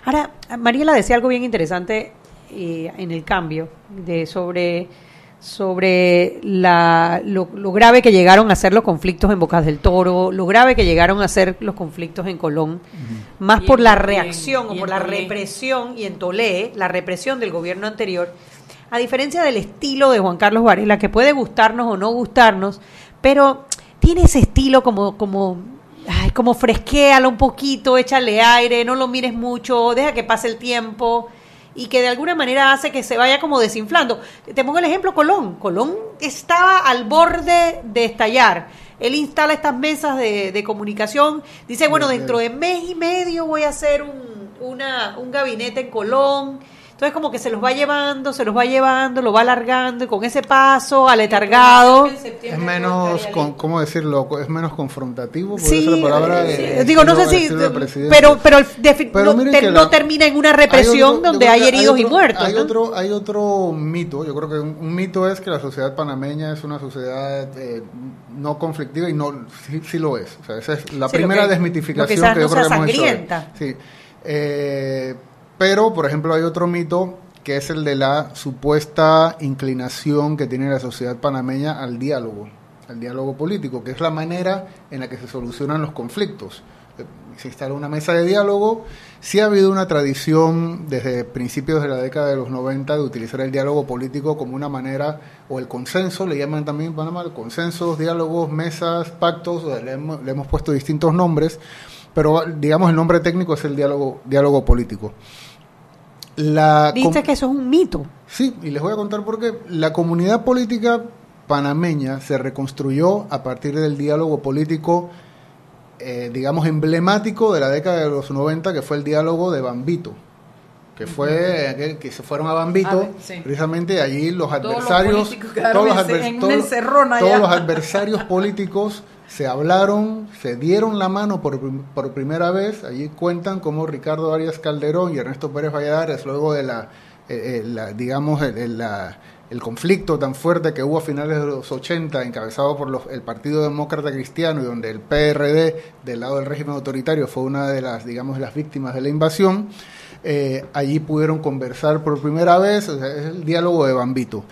Ahora, Mariela decía algo bien interesante eh, en el cambio de sobre sobre la, lo, grave que llegaron a ser los conflictos en Bocas del Toro, lo grave que llegaron a ser los conflictos en Colón, más por la reacción o por la represión, y en Tolé, la represión del gobierno anterior, a diferencia del estilo de Juan Carlos Varela, que puede gustarnos o no gustarnos, pero tiene ese estilo como, como, ay, como fresquéalo un poquito, échale aire, no lo mires mucho, deja que pase el tiempo y que de alguna manera hace que se vaya como desinflando. Te pongo el ejemplo Colón. Colón estaba al borde de estallar. Él instala estas mesas de, de comunicación, dice, bueno, dentro de mes y medio voy a hacer un, una, un gabinete en Colón entonces como que se los va llevando, se los va llevando, lo va alargando y con ese paso aletargado. Es menos, ¿cómo decirlo? Es menos confrontativo. Sí, palabra digo, no sé si, pero, pero, no, termina en una represión donde hay heridos y muertos. Hay, otro, hay otro mito, yo creo que un, mito es que la sociedad panameña es una sociedad eh, no conflictiva y no, sí, lo es. O sea, esa es la primera desmitificación que, yo creo que hemos hecho. Sí. Eh, pero, por ejemplo, hay otro mito que es el de la supuesta inclinación que tiene la sociedad panameña al diálogo, al diálogo político, que es la manera en la que se solucionan los conflictos. Se instala una mesa de diálogo. Sí ha habido una tradición desde principios de la década de los 90 de utilizar el diálogo político como una manera, o el consenso, le llaman también en Panamá, consensos, diálogos, mesas, pactos, le hemos, le hemos puesto distintos nombres, pero digamos el nombre técnico es el diálogo, diálogo político. La Dice que eso es un mito. Sí, y les voy a contar por qué. La comunidad política panameña se reconstruyó a partir del diálogo político, eh, digamos, emblemático de la década de los 90, que fue el diálogo de Bambito que fue aquel que se fueron a Bambito, precisamente allí los adversarios, todos los adversarios políticos se hablaron, se dieron la mano por, por, primera vez. Allí cuentan cómo Ricardo Arias Calderón y Ernesto Pérez Valladares, luego de la, eh, eh, digamos, el, el, conflicto tan fuerte que hubo a finales de los 80, encabezado por el Partido Demócrata Cristiano y donde el PRD, del lado del régimen autoritario, fue una de las, digamos, las víctimas de la invasión. Eh, allí pudieron conversar por primera vez, es el diálogo de Bambito.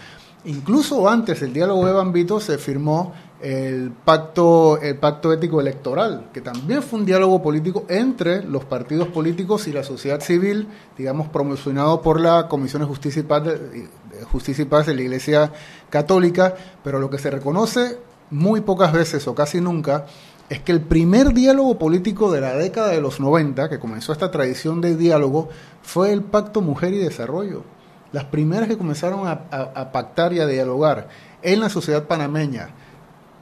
Incluso antes del diálogo de Bambito se firmó el pacto, el pacto ético electoral, que también fue un diálogo político entre los partidos políticos y la sociedad civil, digamos, promocionado por la Comisión de Justicia y Paz de, Justicia y Paz de la Iglesia Católica, pero lo que se reconoce muy pocas veces o casi nunca es que el primer diálogo político de la década de los 90, que comenzó esta tradición de diálogo, fue el Pacto Mujer y Desarrollo. Las primeras que comenzaron a, a pactar y a dialogar en la sociedad panameña,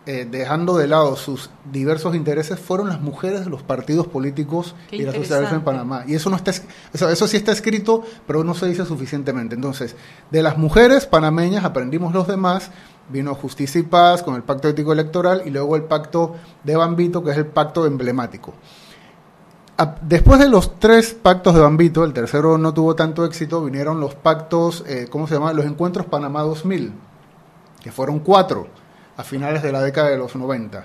eh, dejando de lado sus diversos intereses, fueron las mujeres de los partidos políticos y la sociedad en Panamá. Y eso no está, eso, sí está escrito, pero no se dice suficientemente. Entonces, de las mujeres panameñas aprendimos los demás, vino Justicia y Paz con el Pacto Ético Electoral y luego el Pacto de Bambito, que es el pacto emblemático. Después de los tres pactos de Bambito, el tercero no tuvo tanto éxito, vinieron los pactos, eh, ¿cómo se llama? Los encuentros Panamá 2000, que fueron cuatro a finales de la década de los 90.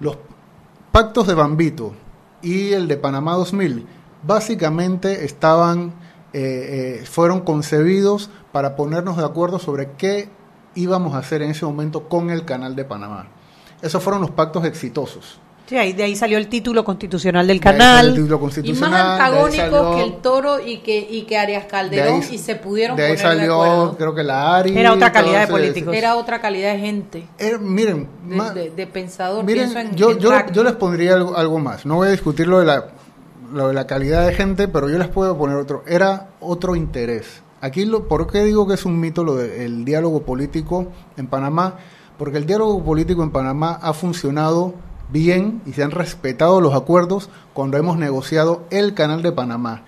Los pactos de Bambito y el de Panamá 2000 básicamente estaban, eh, eh, fueron concebidos para ponernos de acuerdo sobre qué íbamos a hacer en ese momento con el canal de Panamá. Esos fueron los pactos exitosos. Sí, ahí, de ahí salió el título constitucional del canal. y más antagónicos que el Toro y que, y que Arias Calderón y se pudieron de ahí salió, creo que la Ari. Era otra calidad de políticos. Era otra calidad de gente. Eh, miren, de, de, pensador. Miren, yo, yo, yo, les pondría algo, algo más. No voy a discutir lo de, la, lo de la calidad de gente, pero yo les puedo poner otro. Era otro interés. Aquí, lo, ¿por qué digo que es un mito lo del diálogo político en Panamá? Porque el diálogo político en Panamá ha funcionado bien y se han respetado los acuerdos cuando hemos negociado el canal de Panamá.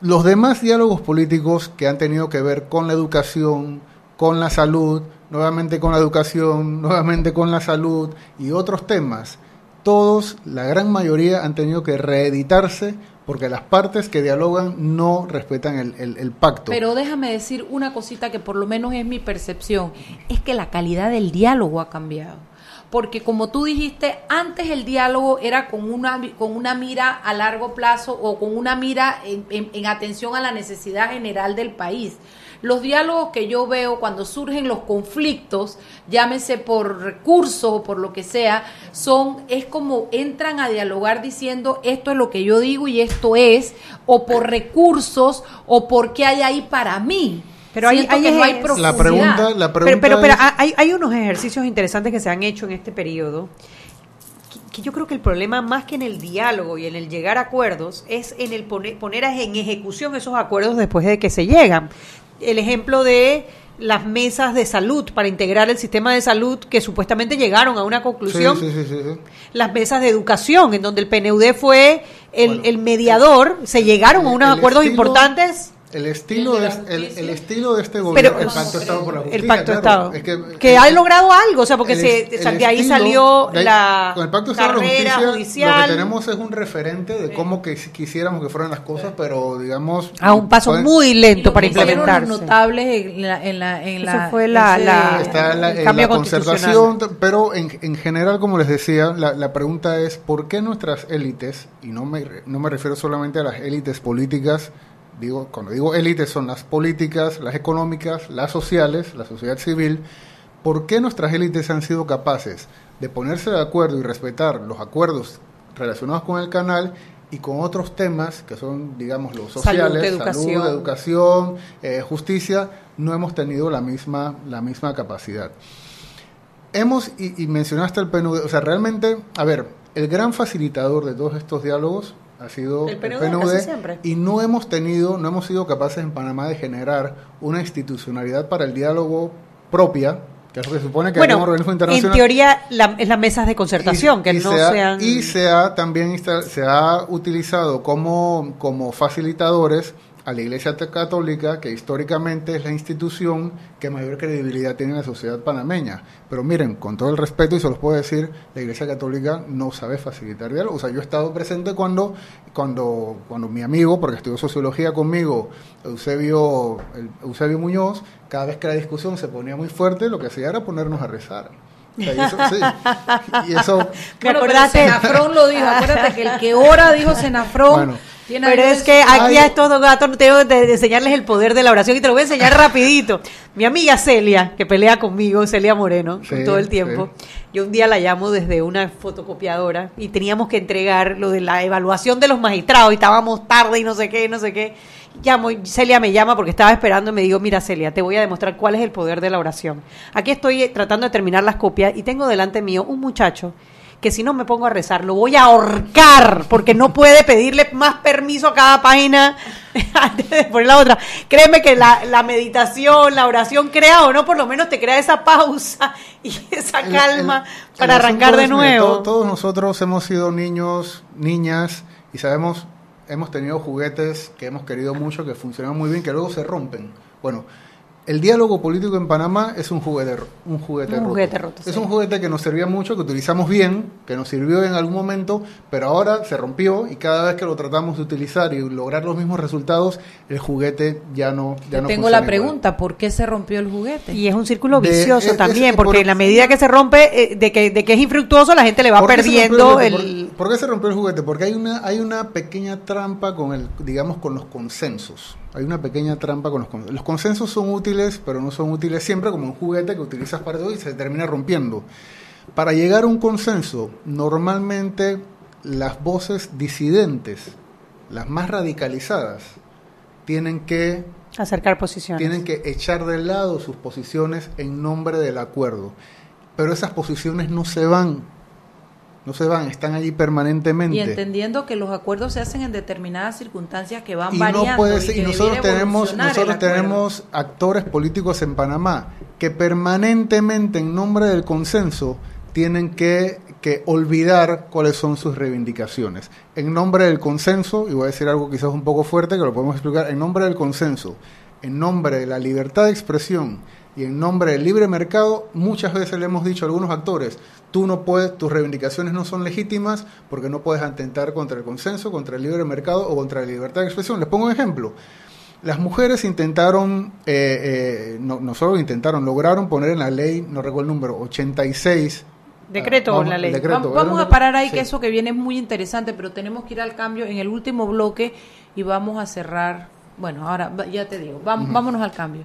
Los demás diálogos políticos que han tenido que ver con la educación, con la salud, nuevamente con la educación, nuevamente con la salud y otros temas, todos, la gran mayoría, han tenido que reeditarse porque las partes que dialogan no respetan el, pacto. Pero déjame decir una cosita que por lo menos es mi percepción, es que la calidad del diálogo ha cambiado. Porque como tú dijiste, antes el diálogo era con una, con una mira a largo plazo o con una mira en, en- en atención a la necesidad general del país. Los diálogos que yo veo cuando surgen los conflictos, llámese por recursos o por lo que sea, son, es como entran a dialogar diciendo esto es lo que yo digo y esto es, o por recursos, o por qué hay ahí para mí. Pero hay- hay que no hay profundidad. la pregunta, la Pero, pregunta pero, pero es- hay, hay unos ejercicios interesantes que se han hecho en este periodo que, que yo creo que el problema más que en el diálogo y en el llegar a acuerdos es en el poner, poner en ejecución esos acuerdos después de que se llegan. El ejemplo de las mesas de salud para integrar el sistema de salud que supuestamente llegaron a una conclusión sí, sí, sí, sí. las mesas de educación, en donde el PNUD fue el, el mediador, se llegaron a unos acuerdos estilo- importantes. El estilo, ¿El de el, estilo de este gobierno, Pero- el pacto de Estado por la justicia. El pacto de claro, Estado. es que, que- ha logrado algo, o sea, porque el se, de ahí salió de ahí- la con el pacto de Estado por la carrera justicia, judicial. Lo que tenemos es un referente de cómo que quisiéramos que fueran las cosas, pero digamos. a un paso pueden- muy lento para implementarse. notables en la, en la, en Eso la- fue la- ese- la- Está la, el en cambio la constitucional. concertación, pero en, en general, como les decía, la, la pregunta es ¿por qué nuestras élites, y no me, no me refiero solamente a las élites políticas, digo, cuando digo élites son las políticas, las económicas, las sociales, la sociedad civil, ¿por qué nuestras élites han sido capaces de ponerse de acuerdo y respetar los acuerdos relacionados con el canal y con otros temas que son, digamos, los Salud, sociales, educación. salud, educación, eh, justicia, no hemos tenido la misma, la misma capacidad. Hemos, y, y mencionaste el PNUD, o sea, realmente, a ver, el gran facilitador de todos estos diálogos ha sido El el PNUD, PNUD, casi siempre. y no hemos tenido, no hemos sido capaces en Panamá de generar una institucionalidad para el diálogo propia, que es lo que supone que hay un Bueno, organismo en internacional. teoría la- es las mesas de concertación, que Y- y no se ha- sean... Y se ha también se ha utilizado como, como facilitadores a la Iglesia Católica, que históricamente es la institución que mayor credibilidad tiene en la sociedad panameña. Pero miren, con todo el respeto, y se los puedo decir, la Iglesia Católica no sabe facilitar diálogo. O sea, yo he estado presente cuando, cuando, cuando mi amigo, porque estudió sociología conmigo, Eusebio, el- Eusebio Muñoz, cada vez que la discusión se ponía muy fuerte, lo que hacía era ponernos a rezar. O sea, y eso, sí. Y eso Me Bueno, pero acordaste- Senafrón lo dijo. Acuérdate que el que ora dijo Senafrón. Bueno. Tiene Pero es que aquí a estos dos gatos tengo que enseñarles el poder de la oración y te lo voy a enseñar rapidito. Mi amiga Celia, que pelea conmigo, Celia Moreno, Sí, todo el tiempo. sí. Yo un día la llamo desde una fotocopiadora y teníamos que entregar lo de la evaluación de los magistrados y estábamos tarde y no sé qué, no sé qué. Llamo, y Celia me llama porque estaba esperando y me dijo, mira Celia, te voy a demostrar cuál es el poder de la oración. Aquí estoy eh, tratando de terminar las copias y tengo delante mío un muchacho que si no me pongo a rezar lo voy a ahorcar porque no puede pedirle más permiso a cada página antes de poner la otra. Créeme que la, la meditación, la oración crea o no, por lo menos te crea esa pausa y esa calma el- para el arrancar de nuevo. to- todos nosotros hemos sido niños, niñas, y sabemos, hemos tenido juguetes que hemos querido mucho, que funcionan muy bien, que luego se rompen. Bueno, el diálogo político en Panamá es un juguete, ro- un juguete Un roto. juguete roto, Es sí. un juguete que nos servía mucho, que utilizamos bien, que nos sirvió en algún momento, pero ahora se rompió y cada vez que lo tratamos de utilizar y lograr los mismos resultados, el juguete ya no, ya no Tengo funciona la igual. pregunta, ¿por qué se rompió el juguete? Y es un círculo De- vicioso es- es- también, por- porque en la medida que se rompe, eh, de, que, de que es infructuoso, la gente le va ¿Por qué se rompió perdiendo el... ¿Por, por qué se rompió el juguete? Porque hay una, hay una pequeña trampa con el, digamos, con los consensos. Hay una pequeña trampa con los consensos. Los consensos son útiles, pero no son útiles siempre como un juguete que utilizas para todo y se termina rompiendo. Para llegar a un consenso, normalmente las voces disidentes, las más radicalizadas, tienen que Acercar posiciones. tienen que echar de lado sus posiciones en nombre del acuerdo. Pero esas posiciones no se van, no se van, están allí permanentemente. Y entendiendo que los acuerdos se hacen en determinadas circunstancias que van Y variando. no puede ser- y y nosotros tenemos, nosotros tenemos actores políticos en Panamá que permanentemente en nombre del consenso tienen que, que olvidar cuáles son sus reivindicaciones. En nombre del consenso, y voy a decir algo quizás un poco fuerte que lo podemos explicar, en nombre del consenso, en nombre de la libertad de expresión y en nombre del libre mercado, muchas veces le hemos dicho a algunos actores, tú no puedes, tus reivindicaciones no son legítimas porque no puedes atentar contra el consenso, contra el libre mercado o contra la libertad de expresión. Les pongo un ejemplo. Las mujeres intentaron, eh, eh, no, no solo intentaron, lograron poner en la ley, no recuerdo el número, 86 Decreto Ah, o la ley. decreto. Vam- Vamos a parar ahí, sí. que eso que viene es muy interesante, pero tenemos que ir al cambio en el último bloque y vamos a cerrar. Bueno, ahora ya te digo, vam- vámonos al cambio.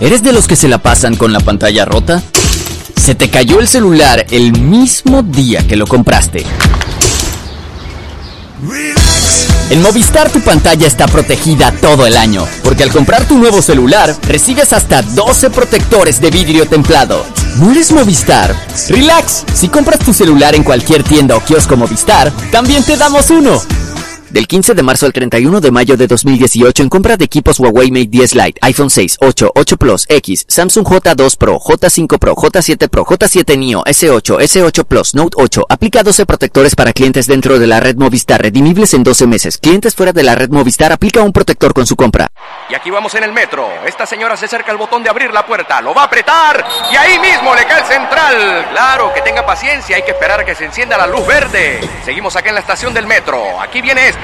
¿Eres de los que se la pasan con la pantalla rota? ¿Se te cayó el celular el mismo día que lo compraste? En Movistar tu pantalla está protegida todo el año, porque al comprar tu nuevo celular recibes hasta 12 protectores de vidrio templado. ¿No eres Movistar? Relax, si compras tu celular en cualquier tienda o kiosco Movistar, también te damos uno. Del 15 de marzo al 31 de mayo de 2018 en compra de equipos Huawei Mate 10 Lite, iPhone 6, 8, 8 Plus, X, Samsung J2 Pro, J5 Pro, J7 Pro, J7 Neo, S8, S8 Plus, Note 8. Aplica 12 protectores para clientes dentro de la red Movistar, redimibles en 12 meses. Clientes fuera de la red Movistar aplica un protector con su compra. Y aquí vamos en el metro. Esta señora se acerca al botón de abrir la puerta, lo va a apretar y ahí mismo le cae el central. Claro, que tenga paciencia, hay que esperar a que se encienda la luz verde. Seguimos acá en la estación del metro. Aquí viene este,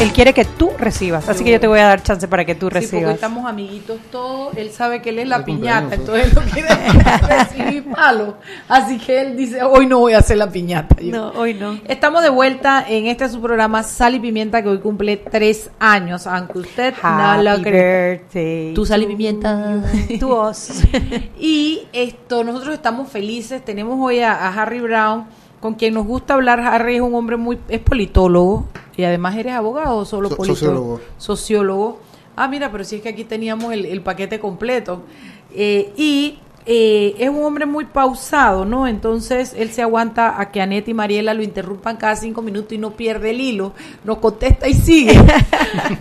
Él quiere que tú recibas, así que yo te voy a dar chance para que tú Sí, porque recibas. estamos amiguitos todos. Él sabe que él es la piñata, entonces no quiere recibir palo. Así que él dice, hoy no voy a hacer la piñata. Yo- No, hoy no. Estamos de vuelta en este su programa Sal y Pimienta que hoy cumple tres años, aunque usted no lo Happy cree. birthday. Tu sal y pimienta. Voz. Y esto, nosotros estamos felices. Tenemos hoy a, a Harry Brown, con quien nos gusta hablar. Harry es un hombre muy, es politólogo. Y además eres abogado o solo So- politólogo. sociólogo. Sociólogo. Ah, mira, pero si es que aquí teníamos el, el paquete completo. Eh, y eh, es un hombre muy pausado, ¿no? Entonces él se aguanta a que Anette y Mariela lo interrumpan cada cinco minutos y no pierde el hilo, nos contesta y sigue.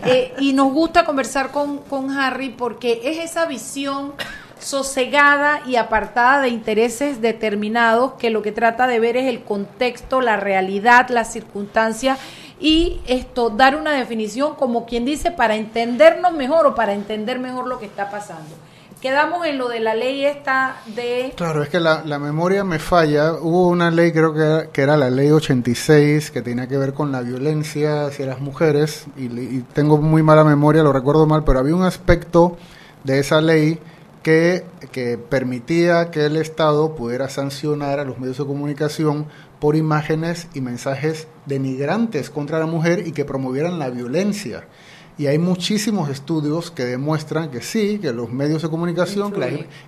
Eh, y nos gusta conversar con, con Harry porque es esa visión sosegada y apartada de intereses determinados que lo que trata de ver es el contexto, la realidad, la circunstancia y esto dar una definición como quien dice para entendernos mejor o para entender mejor lo que está pasando. Quedamos en lo de la ley esta de Claro, es que la, la memoria me falla. Hubo una ley, creo que era, que era la ley 86, que tenía que ver con la violencia hacia las mujeres, y, y tengo muy mala memoria, lo recuerdo mal, pero había un aspecto de esa ley que, que permitía que el Estado pudiera sancionar a los medios de comunicación por imágenes y mensajes denigrantes contra la mujer y que promovieran la violencia. Y hay muchísimos estudios que demuestran que sí, que los medios de comunicación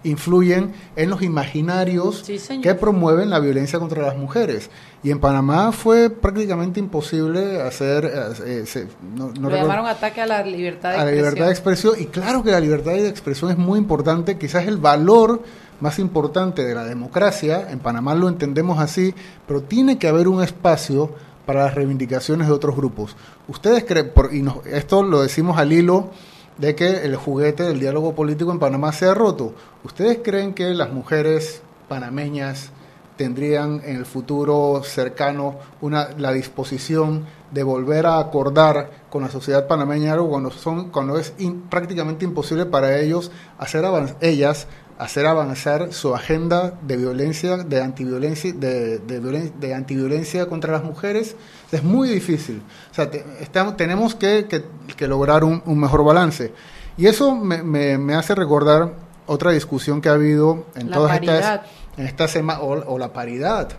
Influyen. en los imaginarios Sí, que promueven la violencia contra las mujeres. Y en Panamá fue prácticamente imposible hacer... eh, eh, se- no- no lo recuerdo- llamaron ataque a la libertad de a la expresión. libertad de expresión. Y claro que la libertad de expresión es muy importante, quizás el valor más importante de la democracia, en Panamá lo entendemos así, pero tiene que haber un espacio para las reivindicaciones de otros grupos. Ustedes creen, por- y nos- esto lo decimos al hilo de que el juguete del diálogo político en Panamá se ha roto. ¿Ustedes creen que las mujeres panameñas tendrían en el futuro cercano una, la disposición de volver a acordar con la sociedad panameña algo cuando, son, cuando es in- prácticamente imposible para ellos hacer ellas hacer avanzar su agenda de violencia, de antiviolencia, de, de, violen- de antiviolencia contra las mujeres, es muy difícil. O sea, te- estamos, tenemos que, que- que lograr un, un mejor balance. Y eso me, me- me hace recordar otra discusión que ha habido en La todas paridad. estas, en esta semana, o, o la paridad.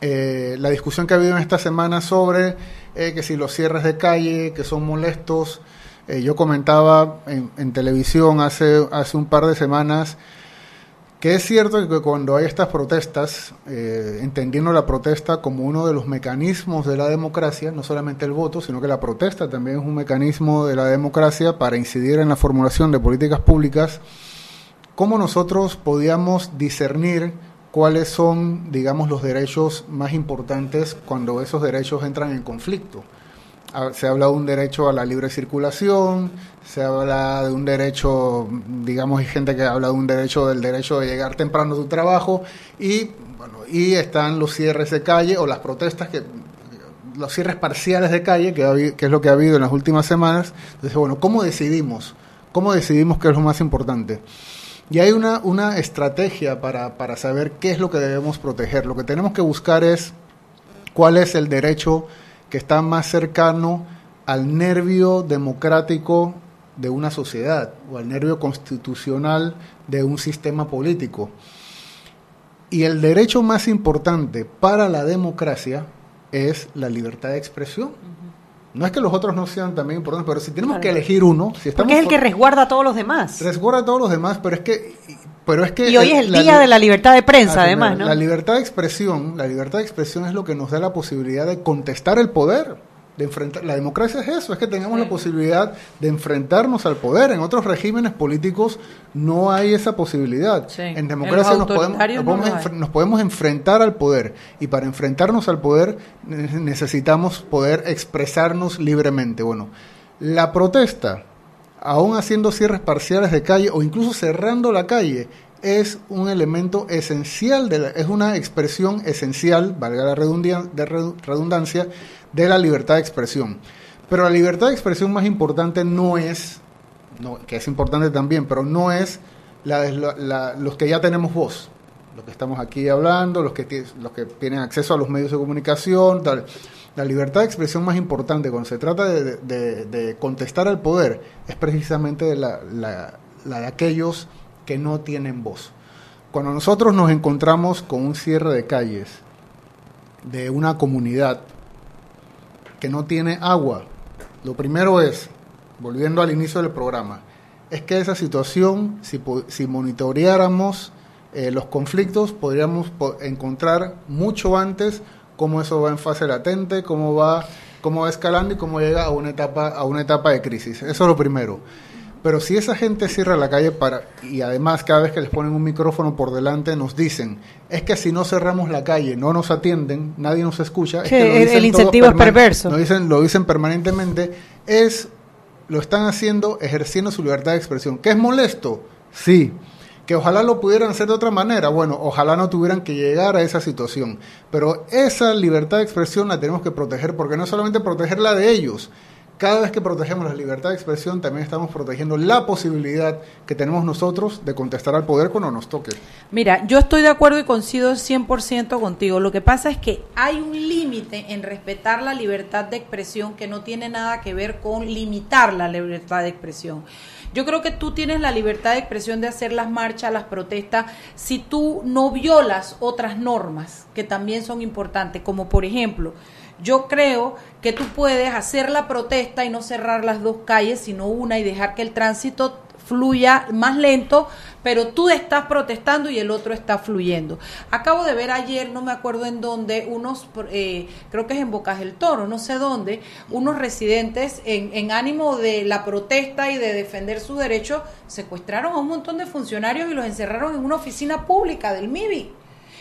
Eh, la discusión que ha habido en esta semana sobre eh, que si los cierres de calle, que son molestos, eh, yo comentaba en, en televisión hace, hace un par de semanas que es cierto que cuando hay estas protestas, eh, entendiendo la protesta como uno de los mecanismos de la democracia, no solamente el voto, sino que la protesta también es un mecanismo de la democracia para incidir en la formulación de políticas públicas, ¿cómo nosotros podíamos discernir cuáles son, digamos, los derechos más importantes cuando esos derechos entran en conflicto? Ah, Se habla de un derecho a la libre circulación, se habla de un derecho, digamos, hay gente que habla de un derecho del derecho de llegar temprano a tu trabajo y, bueno, y están los cierres de calle o las protestas que los cierres parciales de calle, que, ha que es lo que ha habido en las últimas semanas. Entonces, bueno, ¿cómo decidimos? ¿Cómo decidimos qué es lo más importante? Y hay una, una estrategia para, para saber qué es lo que debemos proteger. Lo que tenemos que buscar es cuál es el derecho que está más cercano al nervio democrático de una sociedad o al nervio constitucional de un sistema político. Y el derecho más importante para la democracia es la libertad de expresión. No es que los otros no sean también importantes, pero si tenemos Claro. que elegir uno, si estamos Porque es el que resguarda a todos los demás. resguarda a todos los demás, pero es que pero es que Y hoy es el día de la libertad de prensa, Ah, además, ¿no? La libertad de expresión, la libertad de expresión es lo que nos da la posibilidad de contestar el poder, de enfrentar. La democracia es eso, es que tengamos la posibilidad de enfrentarnos al poder. En otros regímenes políticos no hay esa posibilidad. Sí. En democracia nos podemos, nos, no podemos nos enfrentar al poder y para enfrentarnos al poder ne- necesitamos poder expresarnos libremente. Bueno, la protesta aún haciendo cierres parciales de calle o incluso cerrando la calle, es un elemento esencial, de la- es una expresión esencial, valga la redundancia, de la libertad de expresión. Pero la libertad de expresión más importante no es, no, que es importante también, pero no es la los que ya tenemos voz, los que estamos aquí hablando, los que, los que tienen acceso a los medios de comunicación, tal. La libertad de expresión más importante cuando se trata de, contestar al poder es precisamente la, la- de aquellos que no tienen voz. Cuando nosotros nos encontramos con un cierre de calles de una comunidad que no tiene agua, lo primero es, volviendo al inicio del programa, es que esa situación, si, si monitoreáramos eh, los conflictos, podríamos po- encontrar mucho antes cómo eso va en fase latente, cómo va, cómo va escalando y cómo llega a una etapa, a una etapa de crisis. Eso es lo primero. Pero si esa gente cierra la calle para y además cada vez que les ponen un micrófono por delante nos dicen es que si no cerramos la calle no nos atienden nadie nos escucha es Que el- dicen el incentivo es perverso. lo dicen lo dicen permanentemente es lo están haciendo ejerciendo su libertad de expresión que es molesto sí que ojalá lo pudieran hacer de otra manera bueno ojalá no tuvieran que llegar a esa situación pero esa libertad de expresión la tenemos que proteger porque no solamente protegerla de ellos cada vez que protegemos la libertad de expresión, también estamos protegiendo la posibilidad que tenemos nosotros de contestar al poder cuando nos toque. Mira, yo estoy de acuerdo y coincido 100% contigo. Lo que pasa es que hay un límite en respetar la libertad de expresión que no tiene nada que ver con limitar la libertad de expresión. Yo creo que tú tienes la libertad de expresión de hacer las marchas, las protestas, si tú no violas otras normas que también son importantes, como por ejemplo, yo creo que tú puedes hacer la protesta y no cerrar las dos calles, sino una y dejar que el tránsito fluya más lento, pero tú estás protestando y el otro está fluyendo. Acabo de ver ayer, no me acuerdo en dónde, unos, eh, creo que es en Bocas del Toro, no sé dónde, unos residentes en, en ánimo de la protesta y de defender sus derechos, secuestraron a un montón de funcionarios y los encerraron en una oficina pública del MIBI.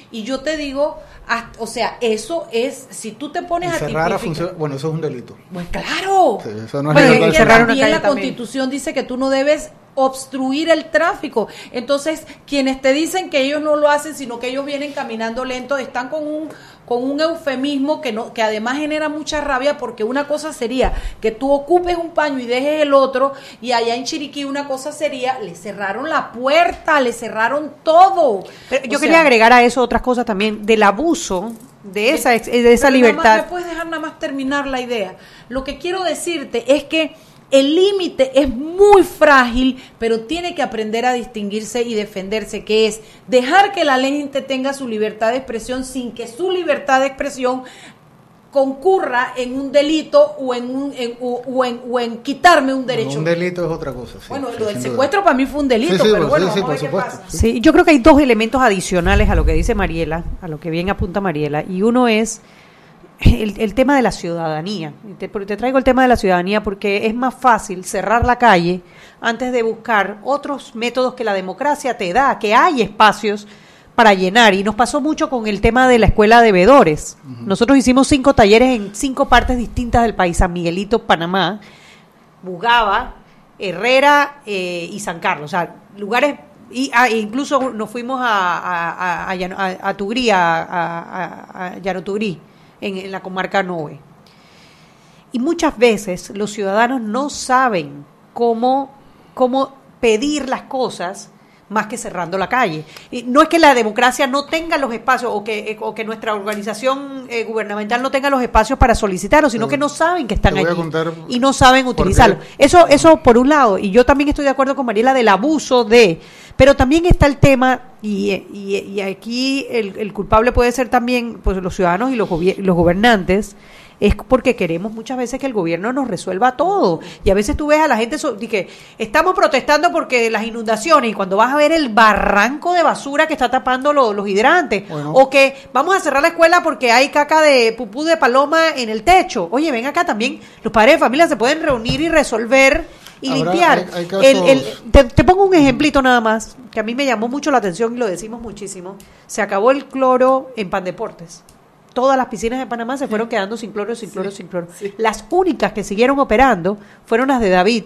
Y yo te digo, hasta- o sea, eso es, si tú te pones a tipificar- bueno, eso es un delito. Pues claro. Sí, eso no es Pero libertad es de que expresión. también la constitución dice que tú no debes obstruir el tráfico. Entonces, quienes te dicen que ellos no lo hacen, sino que ellos vienen caminando lento, están con un con un eufemismo que no que además genera mucha rabia porque una cosa sería que tú ocupes un paño y dejes el otro y allá en Chiriquí una cosa sería le cerraron la puerta, le cerraron todo. Pero yo O quería sea, agregar a eso otras cosas también, del abuso de esa, de esa Pero nada más, libertad. ¿Me puedes dejar nada más terminar la idea? Lo que quiero decirte es que el límite es muy frágil, pero tiene que aprender a distinguirse y defenderse, que es dejar que la gente tenga su libertad de expresión sin que su libertad de expresión concurra en un delito o en, un, en- o, o en, o en quitarme un derecho. Un delito es otra cosa. sí, bueno, sí, lo del duda. secuestro para mí fue un delito, Sí, sí, pero pues, bueno, sí, sí, vamos a ver qué pasa. Sí, yo creo que hay dos elementos adicionales a lo que dice Mariela, a lo que bien apunta Mariela, y uno es el, el tema de la ciudadanía. Te, te traigo el tema de la ciudadanía porque es más fácil cerrar la calle antes de buscar otros métodos que la democracia te da, que hay espacios para llenar. Y nos pasó mucho con el tema de la escuela de veedores. Nosotros hicimos cinco talleres en cinco partes distintas del país, San Miguelito, Panamá, Bugaba, Herrera eh, y San Carlos, o sea, lugares y ah, e incluso nos fuimos a, a, a, a a- Tugrí, a Llano Tugrí, en, en la comarca Noe. Y muchas veces los ciudadanos no saben cómo, cómo pedir las cosas más que cerrando la calle. Y no es que la democracia no tenga los espacios o que, eh, o que nuestra organización eh, gubernamental no tenga los espacios para solicitarlos, sino Te- que no saben que están allí y no saben por qué. utilizarlo. Eso, eso por un lado, y yo también estoy de acuerdo con Mariela del abuso de, pero también está el tema, y, y, y aquí el, el culpable puede ser también pues los ciudadanos y los, los gobernantes, es porque queremos muchas veces que el gobierno nos resuelva todo. Y a veces tú ves a la gente so- que estamos protestando porque las inundaciones, y cuando vas a ver el barranco de basura que está tapando lo- los hidrantes, Bueno. o que vamos a cerrar la escuela porque hay caca de pupú de paloma en el techo. Oye, ven acá también, los padres de familia se pueden reunir y resolver y Ahora, limpiar. hay- hay casos- El- el- te, te pongo un ejemplito nada más, que a mí me llamó mucho la atención y lo decimos muchísimo. Se acabó el cloro en Pandeportes. Todas las piscinas de Panamá se fueron quedando sin cloro, sin cloro, sin cloro. Las únicas que siguieron operando fueron las de David,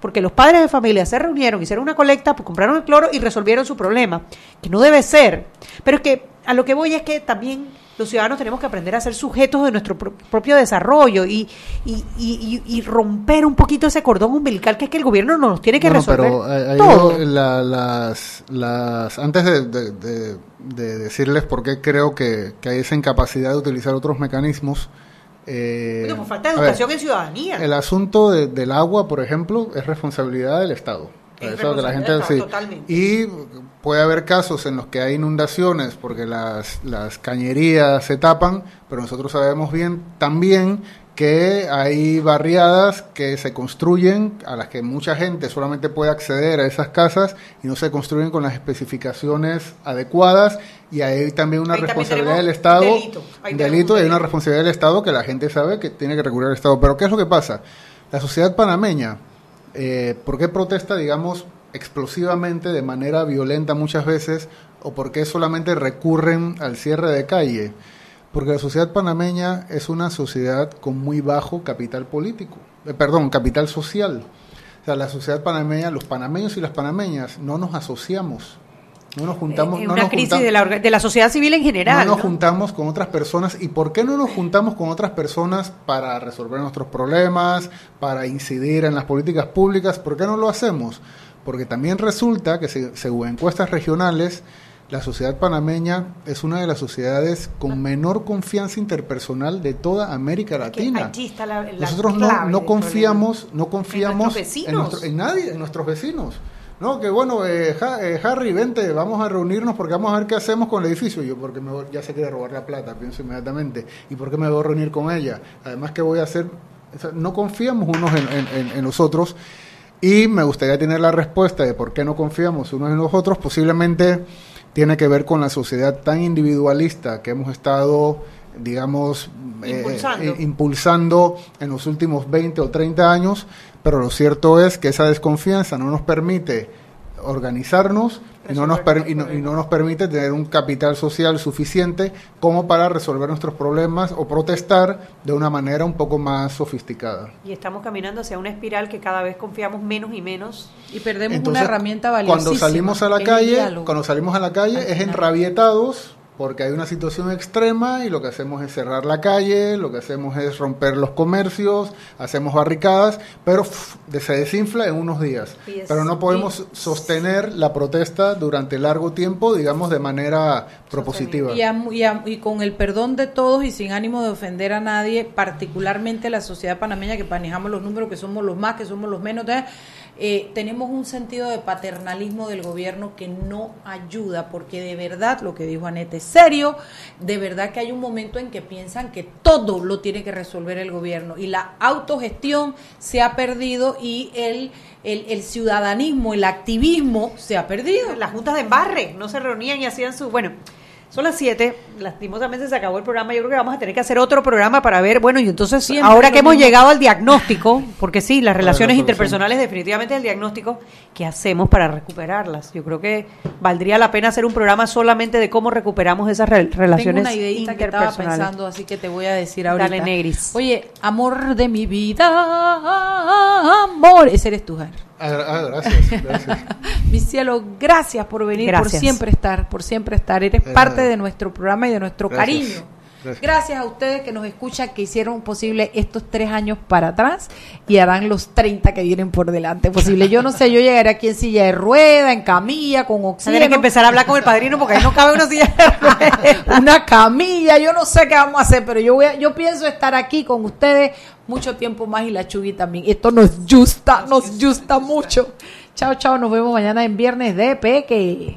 porque los padres de familia se reunieron, hicieron una colecta, pues compraron el cloro y resolvieron su problema, que no debe ser. Pero es que a lo que voy es que también los ciudadanos tenemos que aprender a ser sujetos de nuestro pro- propio desarrollo y, y, y- y- romper un poquito ese cordón umbilical que es que el gobierno nos tiene que Bueno, resolver pero eh, todo. yo, la- las, las, antes de, de- de- de decirles por qué creo que, que hay esa incapacidad de utilizar otros mecanismos. eh, Bueno, pues falta de ver, educación en ciudadanía. El asunto de- del agua, por ejemplo, es responsabilidad del Estado. Es Eso que la gente sí. Totalmente. Y puede haber casos en los que hay inundaciones porque las, las cañerías se tapan, pero nosotros sabemos bien también que hay barriadas que se construyen a las que mucha gente solamente puede acceder a esas casas y no se construyen con las especificaciones adecuadas y hay también una Ahí también responsabilidad del Estado delito. Tenemos delito y hay una responsabilidad del Estado que la gente sabe que tiene que recurrir al Estado. Pero ¿qué es lo que pasa? La sociedad panameña, eh, ¿por qué protesta, digamos, explosivamente, de manera violenta muchas veces, o por qué solamente recurren al cierre de calle? Porque la sociedad panameña es una sociedad con muy bajo capital político, eh, perdón, capital social. O sea, la sociedad panameña, los panameños y las panameñas no nos asociamos, no nos juntamos. en no una nos crisis juntamos- de la, orga- de la sociedad civil en general. no nos ¿no? juntamos con otras personas. ¿Y por qué no nos juntamos con otras personas para resolver nuestros problemas, para incidir en las políticas públicas? ¿Por qué no lo hacemos? Porque también resulta que se- según encuestas regionales, la sociedad panameña es una de las sociedades con menor confianza interpersonal de toda América Latina. está la- la Nosotros no, no confiamos, no confiamos nuestros vecinos. en, nuestro- en nadie, en nuestros vecinos. No, que bueno, eh, Ja- eh, Harry, vente, vamos a reunirnos porque vamos a ver qué hacemos con el edificio. Yo, porque me voy- ya se quiere robar la plata, pienso inmediatamente. ¿Y por qué me voy a reunir con ella? Además, ¿qué voy a hacer? O sea, no confiamos unos en, en- en- en los otros. Y me gustaría tener la respuesta de por qué no confiamos unos en los otros. Posiblemente tiene que ver con la sociedad tan individualista que hemos estado, digamos, eh, Impulsando. eh, impulsando en los últimos 20 o 30 años, pero lo cierto es que esa desconfianza no nos permite organizarnos y no, nos per- y, no, y no nos permite tener un capital social suficiente como para resolver nuestros problemas o protestar de una manera un poco más sofisticada. Y estamos caminando hacia una espiral que cada vez confiamos menos y menos. Y perdemos Entonces, una herramienta valiosísima. Cuando salimos a la calle, cuando salimos a la calle Al es enrabietados porque hay una situación extrema y lo que hacemos es cerrar la calle, lo que hacemos es romper los comercios, hacemos barricadas, pero se desinfla en unos días. Pero no podemos sostener la protesta durante largo tiempo, digamos, de manera propositiva. Y, a- y a- y con el perdón de todos y sin ánimo de ofender a nadie, particularmente la sociedad panameña que manejamos los números, que somos los más, que somos los menos, entonces, eh, tenemos un sentido de paternalismo del gobierno que no ayuda, porque de verdad, lo que dijo Anete es serio, de verdad que hay un momento en que piensan que todo lo tiene que resolver el gobierno y la autogestión se ha perdido y el, el, el ciudadanismo, el activismo se ha perdido. Las juntas de embarre no se reunían y hacían su... Bueno, son las 7, lastimosamente se acabó el programa, yo creo que vamos a tener que hacer otro programa para ver, bueno, y entonces Siempre ahora que hemos mismo. llegado al diagnóstico, porque sí, las relaciones interpersonales definitivamente es el diagnóstico, ¿qué hacemos para recuperarlas? Yo creo que valdría la pena hacer un programa solamente de cómo recuperamos esas re- relaciones Tengo una ideita que estaba interpersonales. pensando, así que te voy a decir ahorita. Dale, Negris. Oye, amor de mi vida, amor. Ese eres tú, Jar. Ah, ah, gracias, gracias. Mi cielo, gracias por venir, por siempre estar, por siempre estar. Eres De parte de nuestro programa y de nuestro Gracias. cariño. Gracias. Gracias a ustedes que nos escuchan, que hicieron posible estos tres años para atrás y harán los 30 que vienen por delante posible. Yo no sé, yo llegaré aquí en silla de rueda, en camilla, con oxígeno. Tienen que empezar a hablar con el padrino porque ahí no cabe una silla de ruedas. una camilla, yo no sé qué vamos a hacer, pero yo voy a- yo pienso estar aquí con ustedes mucho tiempo más y la Chugui también. Esto nos gusta, nos gusta mucho. Chao, chao, nos vemos mañana en viernes de Peque.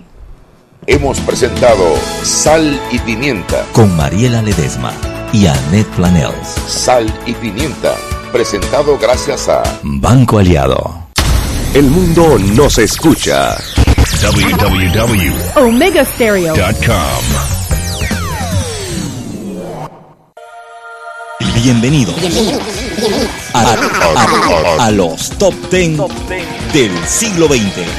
Hemos presentado Sal y Pimienta. Con Mariela Ledesma y Annette Planels. Sal y Pimienta. Presentado gracias a Banco Aliado. El mundo nos escucha. www.com. Omega Stereo. Bienvenido. A, a- a los top 10 del siglo XX.